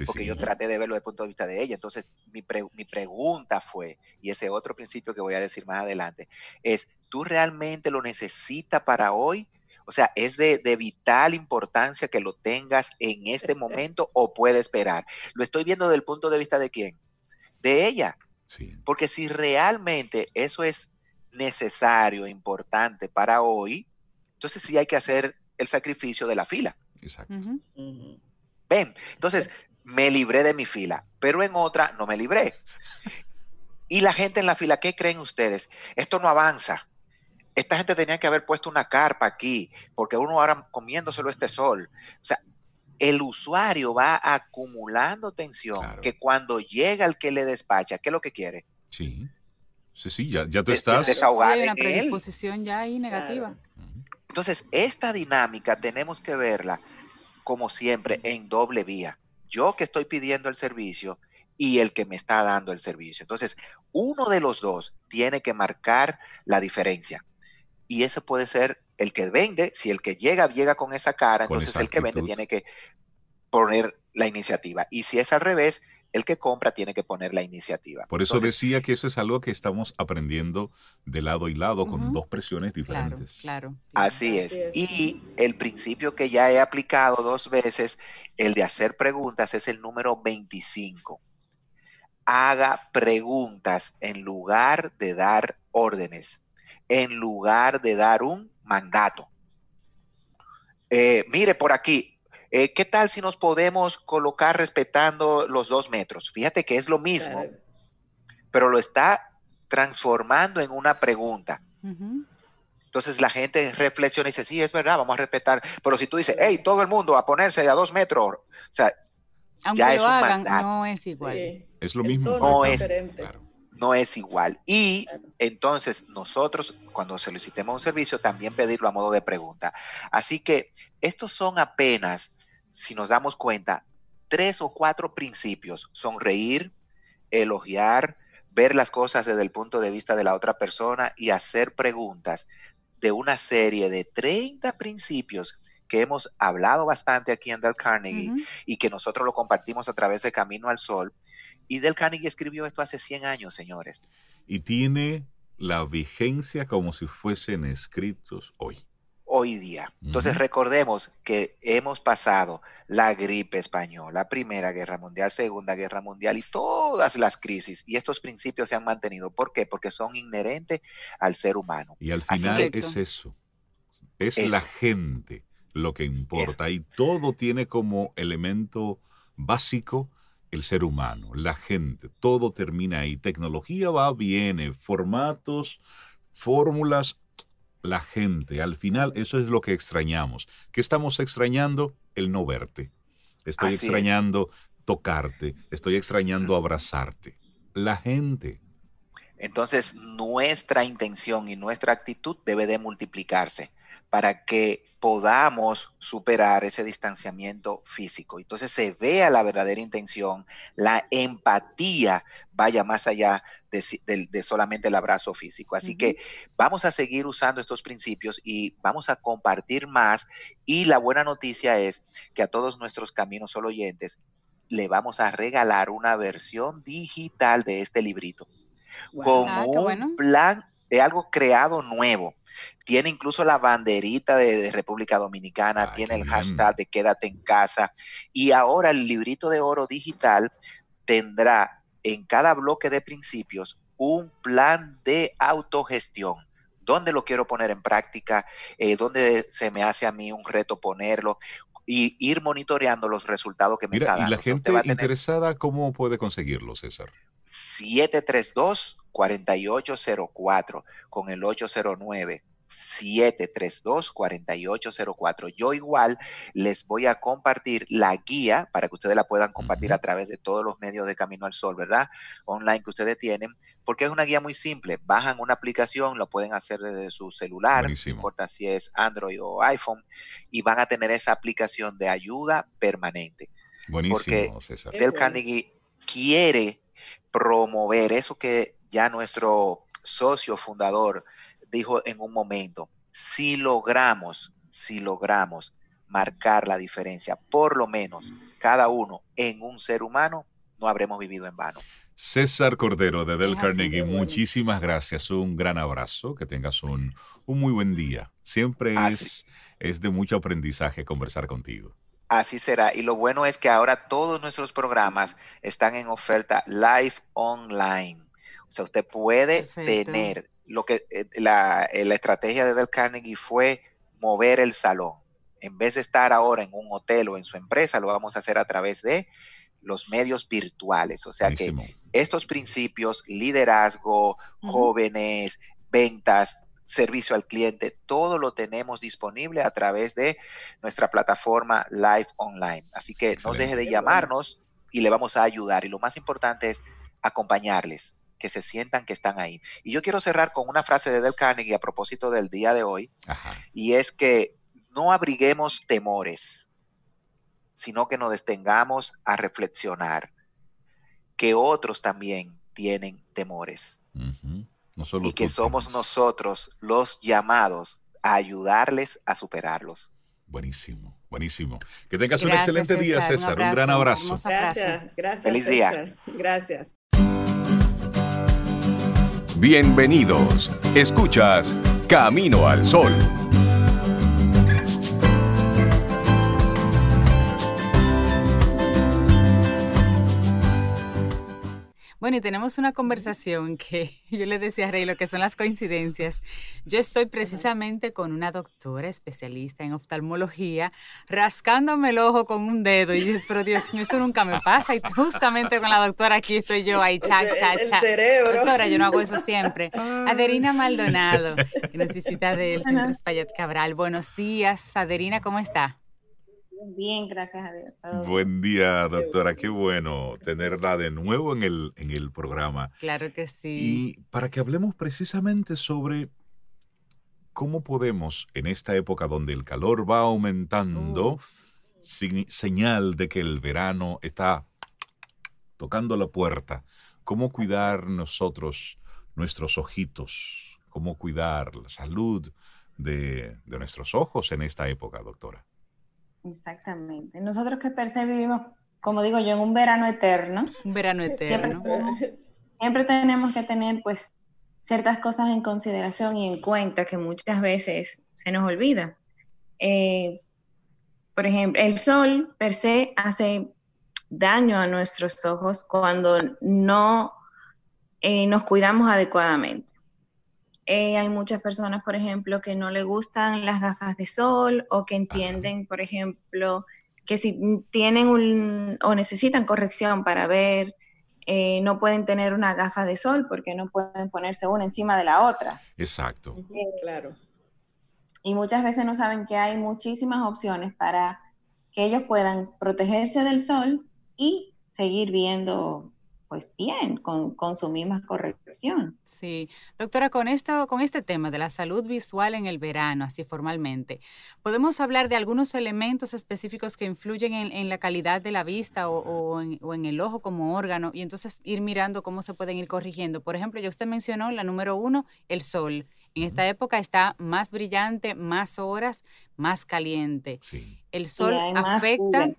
porque yo traté de verlo desde el punto de vista de ella. Entonces, mi, mi pregunta fue, y ese otro principio que voy a decir más adelante, es, ¿tú realmente lo necesitas para hoy? O sea, ¿es de, vital importancia que lo tengas en este momento o puede esperar? Lo estoy viendo desde el punto de vista de quién? De ella. Porque si realmente eso es necesario, importante para hoy, entonces sí hay que hacer el sacrificio de la fila.
Exacto.
Ven, entonces me libré de mi fila, pero en otra no me libré. Y la gente en la fila, ¿qué creen ustedes? Esto no avanza esta gente tenía que haber puesto una carpa aquí, porque uno ahora comiéndoselo este sol. O sea, el usuario va acumulando tensión que cuando llega el que le despacha, ¿qué es lo que quiere?
Sí. Sí, sí, ya, ya tú estás.
Desahogar sí, una predisposición ya ahí negativa.
Entonces, esta dinámica tenemos que verla, como siempre, en doble vía. Yo que estoy pidiendo el servicio y el que me está dando el servicio. Entonces, uno de los dos tiene que marcar la diferencia y ese puede ser el que vende. Si el que llega, llega con esa cara, entonces el que vende tiene que poner la iniciativa. Y si es al revés, el que compra tiene que poner la iniciativa.
Por eso decía que eso es algo que estamos aprendiendo de lado y lado con dos presiones diferentes.
Claro,
Así, es. Y el principio que ya he aplicado dos veces, el de hacer preguntas, es el número 25. Haga preguntas en lugar de dar órdenes en lugar de dar un mandato. Eh, mire por aquí, eh, ¿qué tal si nos podemos colocar respetando los dos metros? Fíjate que es lo mismo, pero lo está transformando en una pregunta. Entonces la gente reflexiona y dice, sí, es verdad, vamos a respetar. Pero si tú dices, hey, todo el mundo a ponerse a dos metros, o sea,
ya es un mandato. no es igual.
Es lo mismo.
No es, no es igual. Y entonces nosotros, cuando solicitemos un servicio, también pedirlo a modo de pregunta. Así que estos son apenas, si nos damos cuenta, tres o cuatro principios. Sonreír, elogiar, ver las cosas desde el punto de vista de la otra persona y hacer preguntas de una serie de 30 principios que hemos hablado bastante aquí en Del Carnegie y que nosotros lo compartimos a través de Camino al Sol y Del Carnegie escribió esto hace 100 años, señores.
Y tiene la vigencia como si fuesen escritos hoy.
Hoy día. Entonces recordemos que hemos pasado la gripe española, Primera Guerra Mundial, Segunda Guerra Mundial y todas las crisis. Y estos principios se han mantenido. ¿Por qué? Porque son inherentes al ser humano.
Y al final es eso. Es la gente lo que importa. Y todo tiene como elemento básico el ser humano, la gente, todo termina ahí. Tecnología va, viene, formatos, fórmulas, la gente. Al final eso es lo que extrañamos. ¿Qué estamos extrañando? El no verte. Estoy extrañando tocarte, estoy extrañando abrazarte. La gente.
Entonces, nuestra intención y nuestra actitud debe de multiplicarse para que podamos superar ese distanciamiento físico. Entonces se vea la verdadera intención, la empatía vaya más allá de, solamente el abrazo físico. Así que vamos a seguir usando estos principios y vamos a compartir más. Y la buena noticia es que a todos nuestros caminos solo oyentes le vamos a regalar una versión digital de este librito. con ah, un plan de algo creado nuevo tiene incluso la banderita de, República Dominicana, tiene el hashtag de quédate en casa. Y ahora el librito de oro digital tendrá en cada bloque de principios un plan de autogestión. ¿Dónde lo quiero poner en práctica? Eh, ¿Dónde se me hace a mí un reto ponerlo? y ir monitoreando los resultados que me está dando.
Y la gente interesada, ¿cómo puede conseguirlo, César?
732-4804 con el 809. 732-4804. Yo igual les voy a compartir la guía para que ustedes la puedan compartir a través de todos los medios de Camino al Sol, ¿verdad? Online que ustedes tienen, porque es una guía muy simple. Bajan una aplicación, lo pueden hacer desde su celular, no importa si es Android o iPhone, y van a tener esa aplicación de ayuda permanente.
Buenísimo,
porque Del Carnegie quiere promover eso que ya nuestro socio fundador dijo en un momento, si logramos, si logramos marcar la diferencia, por lo menos cada uno en un ser humano, no habremos vivido en vano.
César Cordero de Del Carnegie, muchísimas gracias, un gran abrazo, que tengas un, muy buen día. Siempre es, es de mucho aprendizaje conversar contigo.
Así será. Y lo bueno es que ahora todos nuestros programas están en oferta live online. O sea, usted puede tener lo que eh, la, eh, la, estrategia de Del Carnegie fue mover el salón. En vez de estar ahora en un hotel o en su empresa, lo vamos a hacer a través de los medios virtuales. O sea que estos principios, liderazgo, jóvenes, ventas, servicio al cliente, todo lo tenemos disponible a través de nuestra plataforma Live Online. Así que no deje de llamarnos y le vamos a ayudar. Y lo más importante es acompañarles, que se sientan que están ahí. Y yo quiero cerrar con una frase de Del Carnegie a propósito del día de hoy, y es que no abriguemos temores, sino que nos detengamos a reflexionar que otros también tienen temores. Y que somos nosotros los llamados a ayudarles a superarlos.
Buenísimo, buenísimo. Que tengas un excelente día, César. Un, gran abrazo.
Gracias, gracias.
Feliz día.
Gracias.
Bienvenidos. Escuchas Camino al Sol.
Bueno, y tenemos una conversación que [laughs] yo le decía a Rey lo que son las coincidencias. Yo estoy precisamente con una doctora especialista en oftalmología rascándome el ojo con un dedo y yo, pero Dios mío, esto nunca me pasa y justamente con la doctora aquí estoy yo ahí, cha, cha, cha. Doctora, yo no hago eso [laughs] siempre. Aderina Maldonado, que nos visita del Centro Espaillat Cabral. Buenos días, Aderina, ¿cómo está?
Bien, gracias a Dios.
Buen día, doctora. Qué bueno tenerla de nuevo en el, en el programa.
Claro que sí.
Y para que hablemos precisamente sobre cómo podemos, en esta época donde el calor va aumentando, sin, señal de que el verano está tocando la puerta, cómo cuidar nosotros nuestros ojitos, cómo cuidar la salud de, de nuestros ojos en esta época, doctora.
Exactamente. Nosotros que per se vivimos, como digo yo, en un verano eterno.
Un verano eterno.
Siempre, tenemos que tener pues ciertas cosas en consideración y en cuenta que muchas veces se nos olvida. Eh, por ejemplo, el sol per se hace daño a nuestros ojos cuando no eh, nos cuidamos adecuadamente. Eh, hay muchas personas, por ejemplo, que no le gustan las gafas de sol o que entienden, por ejemplo, que si tienen un, o necesitan corrección para ver, eh, no pueden tener una gafa de sol porque no pueden ponerse una encima de la otra.
Exacto.
claro.
Y muchas veces no saben que hay muchísimas opciones para que ellos puedan protegerse del sol y seguir viendo pues bien, con, con, su misma corrección.
Sí, doctora, con esto, con este tema de la salud visual en el verano, así formalmente, ¿podemos hablar de algunos elementos específicos que influyen en, la calidad de la vista o, en, el ojo como órgano y entonces ir mirando cómo se pueden ir corrigiendo? Por ejemplo, ya usted mencionó la número uno, el sol. En esta época está más brillante, más horas, más caliente.
Sí.
El sol afecta,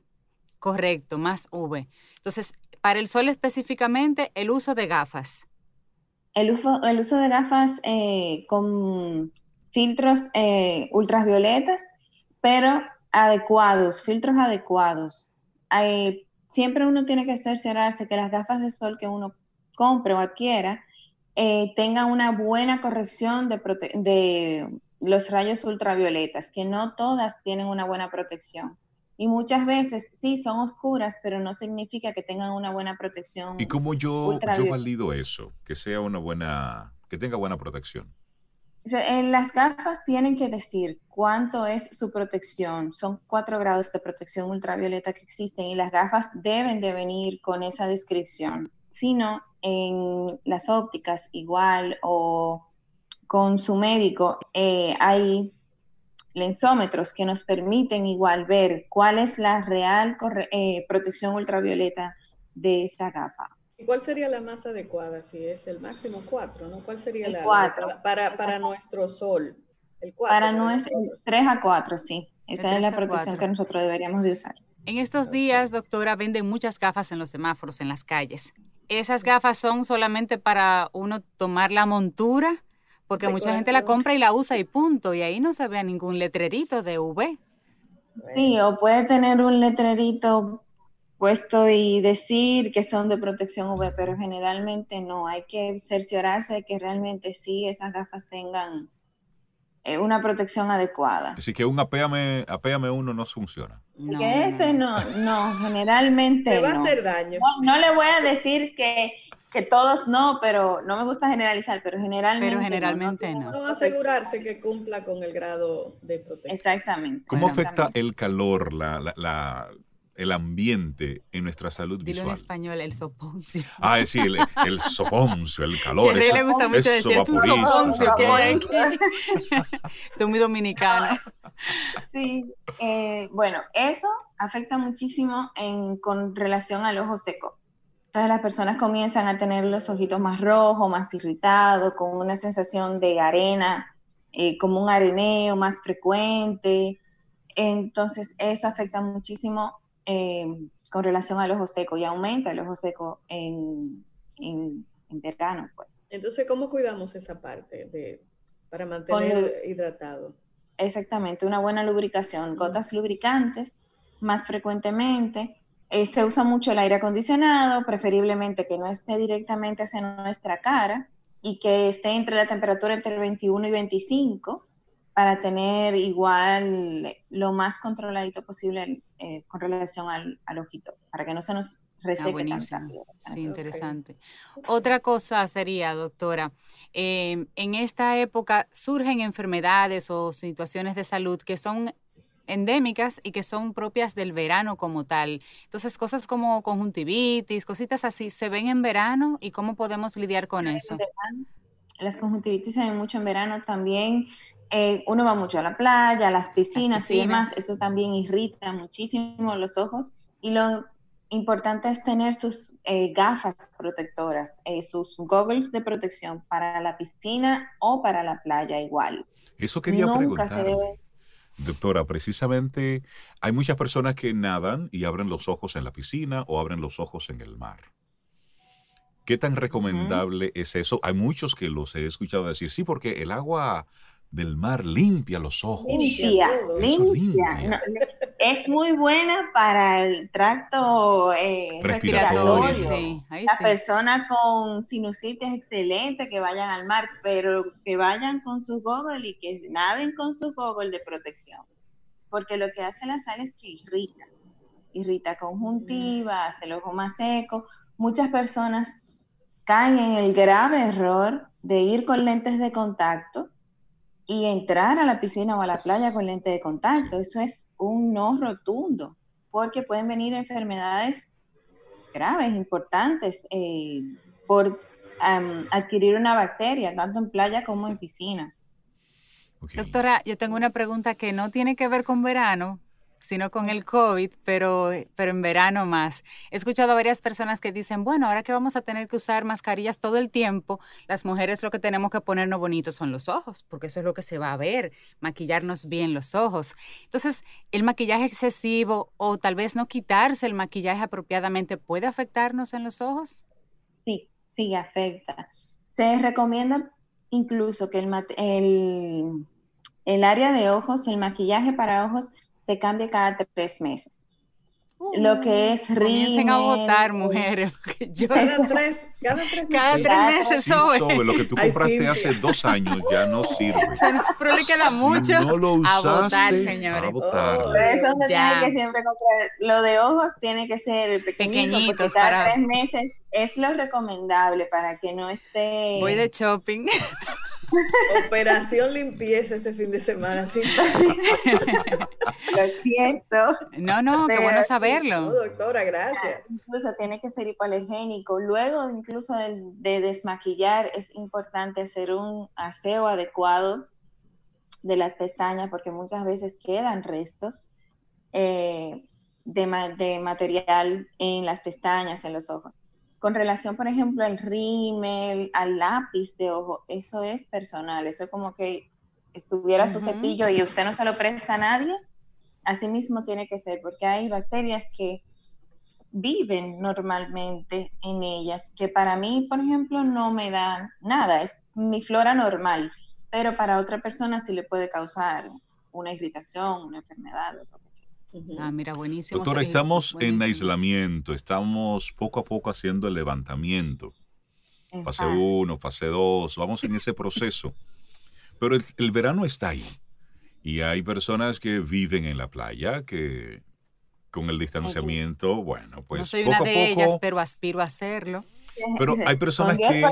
correcto, más UV. Entonces, para el sol específicamente, el uso de gafas.
El uso, el uso de gafas eh, con filtros eh, ultravioletas, pero adecuados, filtros adecuados. siempre uno tiene que cerciorarse que las gafas de sol que uno compre o adquiera eh, tengan una buena corrección de, de los rayos ultravioletas, que no todas tienen una buena protección. Y muchas veces sí son oscuras, pero no significa que tengan una buena protección.
¿Y cómo yo, yo valido eso? Que sea una buena, que tenga buena protección.
En las gafas tienen que decir cuánto es su protección. Son cuatro grados de protección ultravioleta que existen y las gafas deben de venir con esa descripción. Si no, en las ópticas igual o con su médico eh, hay lensómetros que nos permiten igual ver cuál es la real eh, protección ultravioleta de esa gafa.
¿Y cuál sería la más adecuada? Si es el máximo 4, ¿no? ¿Cuál sería la 4. Para, para nuestro sol?
El 4, para, nuestro 3 a 4, sí. Esa es la protección que nosotros deberíamos de usar.
En estos días, doctora, venden muchas gafas en los semáforos, en las calles. ¿Esas gafas son solamente para uno tomar la montura? Porque mucha gente la compra y la usa y punto. Y ahí no se ve ningún letrerito de V.
Sí, o puede tener un letrerito puesto y decir que son de protección UV, pero generalmente no. Hay que cerciorarse de que realmente sí esas gafas tengan una protección adecuada.
Así que un apéame, apéame uno no funciona.
que ese no, no, generalmente. Te
va a hacer daño.
No, le voy a decir que, que, todos no, pero no me gusta generalizar, pero generalmente.
Pero generalmente no.
No, asegurarse que cumpla con el grado de protección.
Exactamente.
¿Cómo afecta el calor, la, la el ambiente en nuestra salud
Dilo
visual.
en español, el soponcio.
Ah, es decir, el, soponcio, el calor.
A él le gusta mucho decir tu soponcio, [laughs] Estoy muy dominicano.
Sí, eh, bueno, eso afecta muchísimo en, con relación al ojo seco. Entonces las personas comienzan a tener los ojitos más rojos, más irritados, con una sensación de arena, eh, como un areneo más frecuente. Entonces eso afecta muchísimo Em, con relación al ojo seco y aumenta el ojo seco en, en, verano. Pues.
Entonces, ¿cómo cuidamos esa parte de, para mantener hidratado?
Exactamente, una buena lubricación, gotas lubricantes más frecuentemente. Eh, se usa mucho el aire acondicionado, preferiblemente que no esté directamente hacia nuestra cara y que esté entre la temperatura entre 21 y 25 para tener igual lo más controladito posible eh, con relación al, ojito, para que no se nos reseque tan rápido.
Sí, interesante. Otra cosa sería, doctora, em, en esta época surgen enfermedades o situaciones de salud que son endémicas y que son propias del verano como tal. Entonces, cosas como conjuntivitis, cositas así, ¿se ven en verano y cómo podemos lidiar con eso?
Las conjuntivitis se ven mucho en verano también. Eh, uno va mucho a la playa, a las piscinas, y demás, eso también irrita muchísimo los ojos y lo importante es tener sus eh, gafas protectoras, eh, sus goggles de protección para la piscina o para la playa igual.
Eso quería Nunca preguntar. Doctora, precisamente hay muchas personas que nadan y abren los ojos en la piscina o abren los ojos en el mar. ¿Qué tan recomendable es eso? Hay muchos que los he escuchado decir, sí, porque el agua del mar limpia los ojos.
Limpia, limpia. es muy buena para el tracto eh, respiratorio. la persona con sinusitis excelente que vayan al mar, pero que vayan con su goggle y que naden con su goggle de protección. Porque lo que hace la sal es que irrita. Irrita conjuntiva, hace el ojo más seco. Muchas personas caen en el grave error de ir con lentes de contacto y entrar a la piscina o a la playa con lente de contacto. Eso es un no rotundo, porque pueden venir enfermedades graves, importantes, eh, por adquirir una bacteria, tanto en playa como en piscina.
Doctora, yo tengo una pregunta que no tiene que ver con verano, sino con el COVID, pero, pero en verano más. He escuchado a varias personas que dicen, bueno, ahora que vamos a tener que usar mascarillas todo el tiempo, las mujeres lo que tenemos que ponernos bonitos son los ojos, porque eso es lo que se va a ver, maquillarnos bien los ojos. Entonces, el maquillaje excesivo o tal vez no quitarse el maquillaje apropiadamente puede afectarnos en los ojos.
Sí, sí, afecta. Se recomienda incluso que el, el, el área de ojos, el maquillaje para ojos, se cambia cada tres meses. lo que es rímel.
Comiencen a votar, mujeres. [laughs]
cada tres, cada tres,
cada tres meses,
sí, sobre. Lo que tú compraste hace dos años ya no [laughs] sirve.
pero le queda mucho.
no lo usaste,
a votar, señores.
A votar.
Por eso se tiene que siempre comprar. Lo de ojos tiene que ser pequeñito, pequeñitos. Cada para... tres meses es lo recomendable para que no esté...
Voy de shopping. [laughs]
Operación limpieza este fin de semana. Sin
Lo siento.
No, no, qué bueno saberlo.
No, doctora, gracias.
Incluso tiene que ser hipoalergénico. Luego, incluso de, de desmaquillar, es importante hacer un aseo adecuado de las pestañas porque muchas veces quedan restos eh, de, de material en las pestañas, en los ojos. Con relación, por ejemplo, al rímel, al lápiz de ojo, eso es personal, eso es como que estuviera su cepillo y usted no se lo presta a nadie, así mismo tiene que ser, porque hay bacterias que viven normalmente en ellas, que para mí, por ejemplo, no me dan nada, es mi flora normal, pero para otra persona sí le puede causar una irritación, una enfermedad, lo que sea.
Ah, mira, buenísimo.
Doctora, estamos en aislamiento, estamos poco a poco haciendo el levantamiento. Fase 1, fase 2, vamos en ese proceso. Pero el, verano está ahí. Y hay personas que viven en la playa, que con el distanciamiento, bueno, pues
no soy
poco
una de
a poco,
ellas, pero aspiro a hacerlo. [laughs]
Pero hay personas que,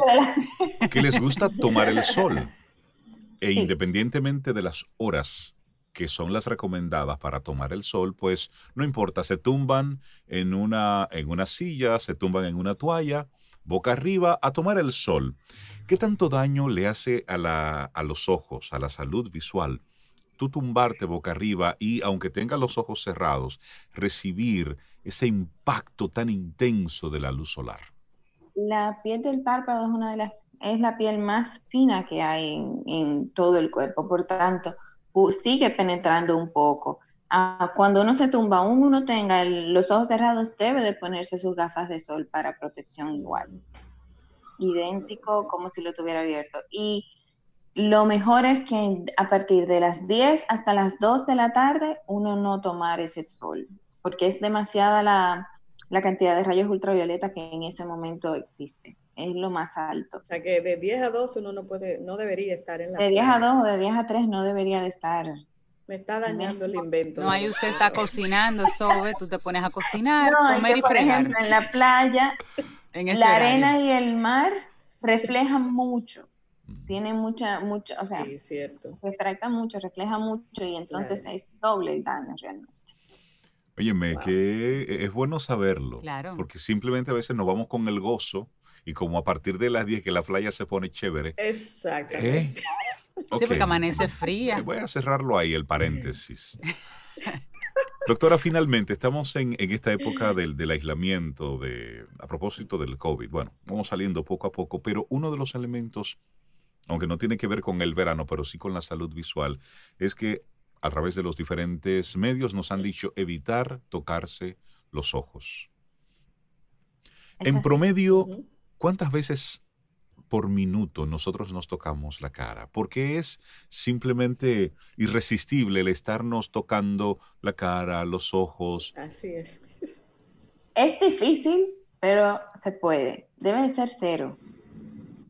que les gusta tomar el sol. E independientemente de las horas que son las recomendadas para tomar el sol, pues no importa, se tumban en una, en una silla, se tumban en una toalla, boca arriba, a tomar el sol. ¿Qué tanto daño le hace a, la, a los ojos, a la salud visual? Tú tumbarte boca arriba y, aunque tenga los ojos cerrados, recibir ese impacto tan intenso de la luz solar.
La piel del párpado es una de las es la piel más fina que hay en, en todo el cuerpo, por tanto, sigue penetrando un poco. Ah, cuando uno se tumba, aún uno tenga los ojos cerrados, debe de ponerse sus gafas de sol para protección igual. Idéntico como si lo tuviera abierto. Y lo mejor es que a partir de las 10 hasta las 2 de la tarde, uno no tomar ese sol, porque es demasiada la, la cantidad de rayos ultravioleta que en ese momento existe es lo más alto.
O sea que de 10 a 2 uno no puede, no debería estar en la
De 10 a 2 o de 10 a 3 no debería de estar.
Me está dañando el invento.
No, ahí usted está cocinando, Sobe, tú te pones a cocinar, no, comer y
por
fregar.
ejemplo, en la playa, [laughs] en la arena y el mar reflejan mucho. Tiene mucha, mucho, o sea,
sí, cierto.
refracta mucho, refleja mucho y entonces claro. es doble el daño realmente.
Óyeme, wow. que es bueno saberlo.
Claro.
Porque simplemente a veces nos vamos con el gozo y como a partir de las 10 que la playa se pone chévere.
Exactamente.
¿eh?
Sí, okay. porque amanece fría.
Voy a cerrarlo ahí, el paréntesis. [laughs] Doctora, finalmente estamos en, en esta época del, del, aislamiento, de, a propósito del COVID. Bueno, vamos saliendo poco a poco, pero uno de los elementos, aunque no tiene que ver con el verano, pero sí con la salud visual, es que a través de los diferentes medios nos han dicho evitar tocarse los ojos. En promedio, ¿cuántas veces por minuto nosotros nos tocamos la cara? Porque es simplemente irresistible el estarnos tocando la cara, los ojos.
Así es.
Es difícil, pero se puede. Debe de ser cero.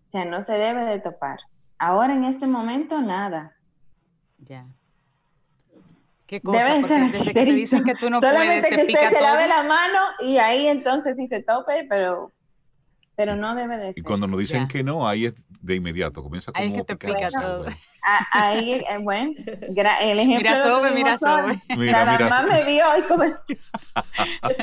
O sea, no se debe de topar. Ahora en este momento, nada.
Ya. ¿Qué cosa?
Debe
Porque
ser
desde que te dicen que tú no
Solamente
puedes,
que
te
usted se lave la mano y ahí entonces sí se tope, pero, pero no debe de ser.
Y cuando nos dicen
Ya.
que no, ahí es de inmediato, comienza como
Ahí es que te
Sí,
todo.
Ah, Ahí, eh, bueno, gra- el ejemplo
Mira,
lo
Sobe, mira. [laughs]
Mira,
Nada
mira.
más me vio y comenzó. [laughs]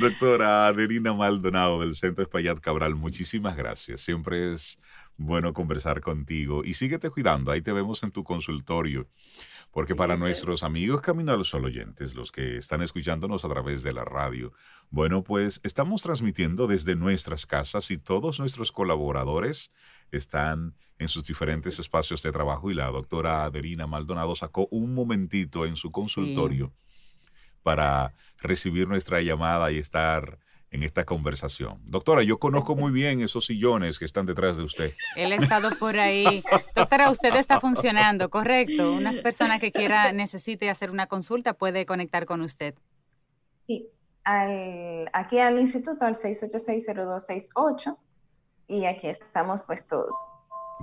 Doctora Adelina Maldonado del Centro Espaillat Cabral, muchísimas gracias. Siempre es bueno conversar contigo y síguete cuidando. Ahí te vemos en tu consultorio. Porque para nuestros amigos Camino al Sol oyentes, los que están escuchándonos a través de la radio, bueno, pues estamos transmitiendo desde nuestras casas y todos nuestros colaboradores están en sus diferentes espacios de trabajo y la doctora Adelina Maldonado sacó un momentito en su consultorio para recibir nuestra llamada y estar en esta conversación. Doctora, yo conozco muy bien esos sillones que están detrás de usted.
Él ha estado por ahí. Doctora, usted está funcionando, correcto. Una persona que quiera, necesite hacer una consulta puede conectar con usted.
Sí, al, aquí al instituto al 6860268 y aquí estamos pues todos.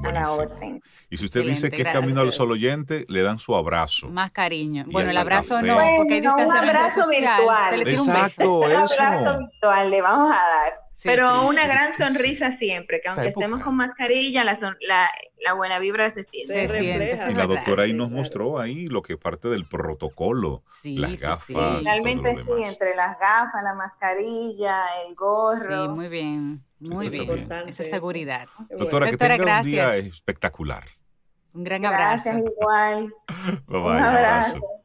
A la orden.
Y si usted dice que es camino al sol oyente, le dan su abrazo.
Más cariño. Bueno, el abrazo no, porque hay
distanciamiento Un abrazo virtual.
Se le tira
Exacto,
un
beso. [laughs]
Un abrazo virtual le vamos a dar. Pero una gran sonrisa siempre, que aunque estemos con mascarilla, la, la, buena vibra se siente.
Se siente
y la doctora ahí nos mostró ahí lo que parte del protocolo. las gafas.
Finalmente sí, entre las gafas, la mascarilla, el gorro.
Sí, muy bien. Muy bien. Eso es seguridad.
Doctora, que tenga un día espectacular.
Un gran abrazo.
Gracias, igual. [laughs]
bye bye. Un abrazo.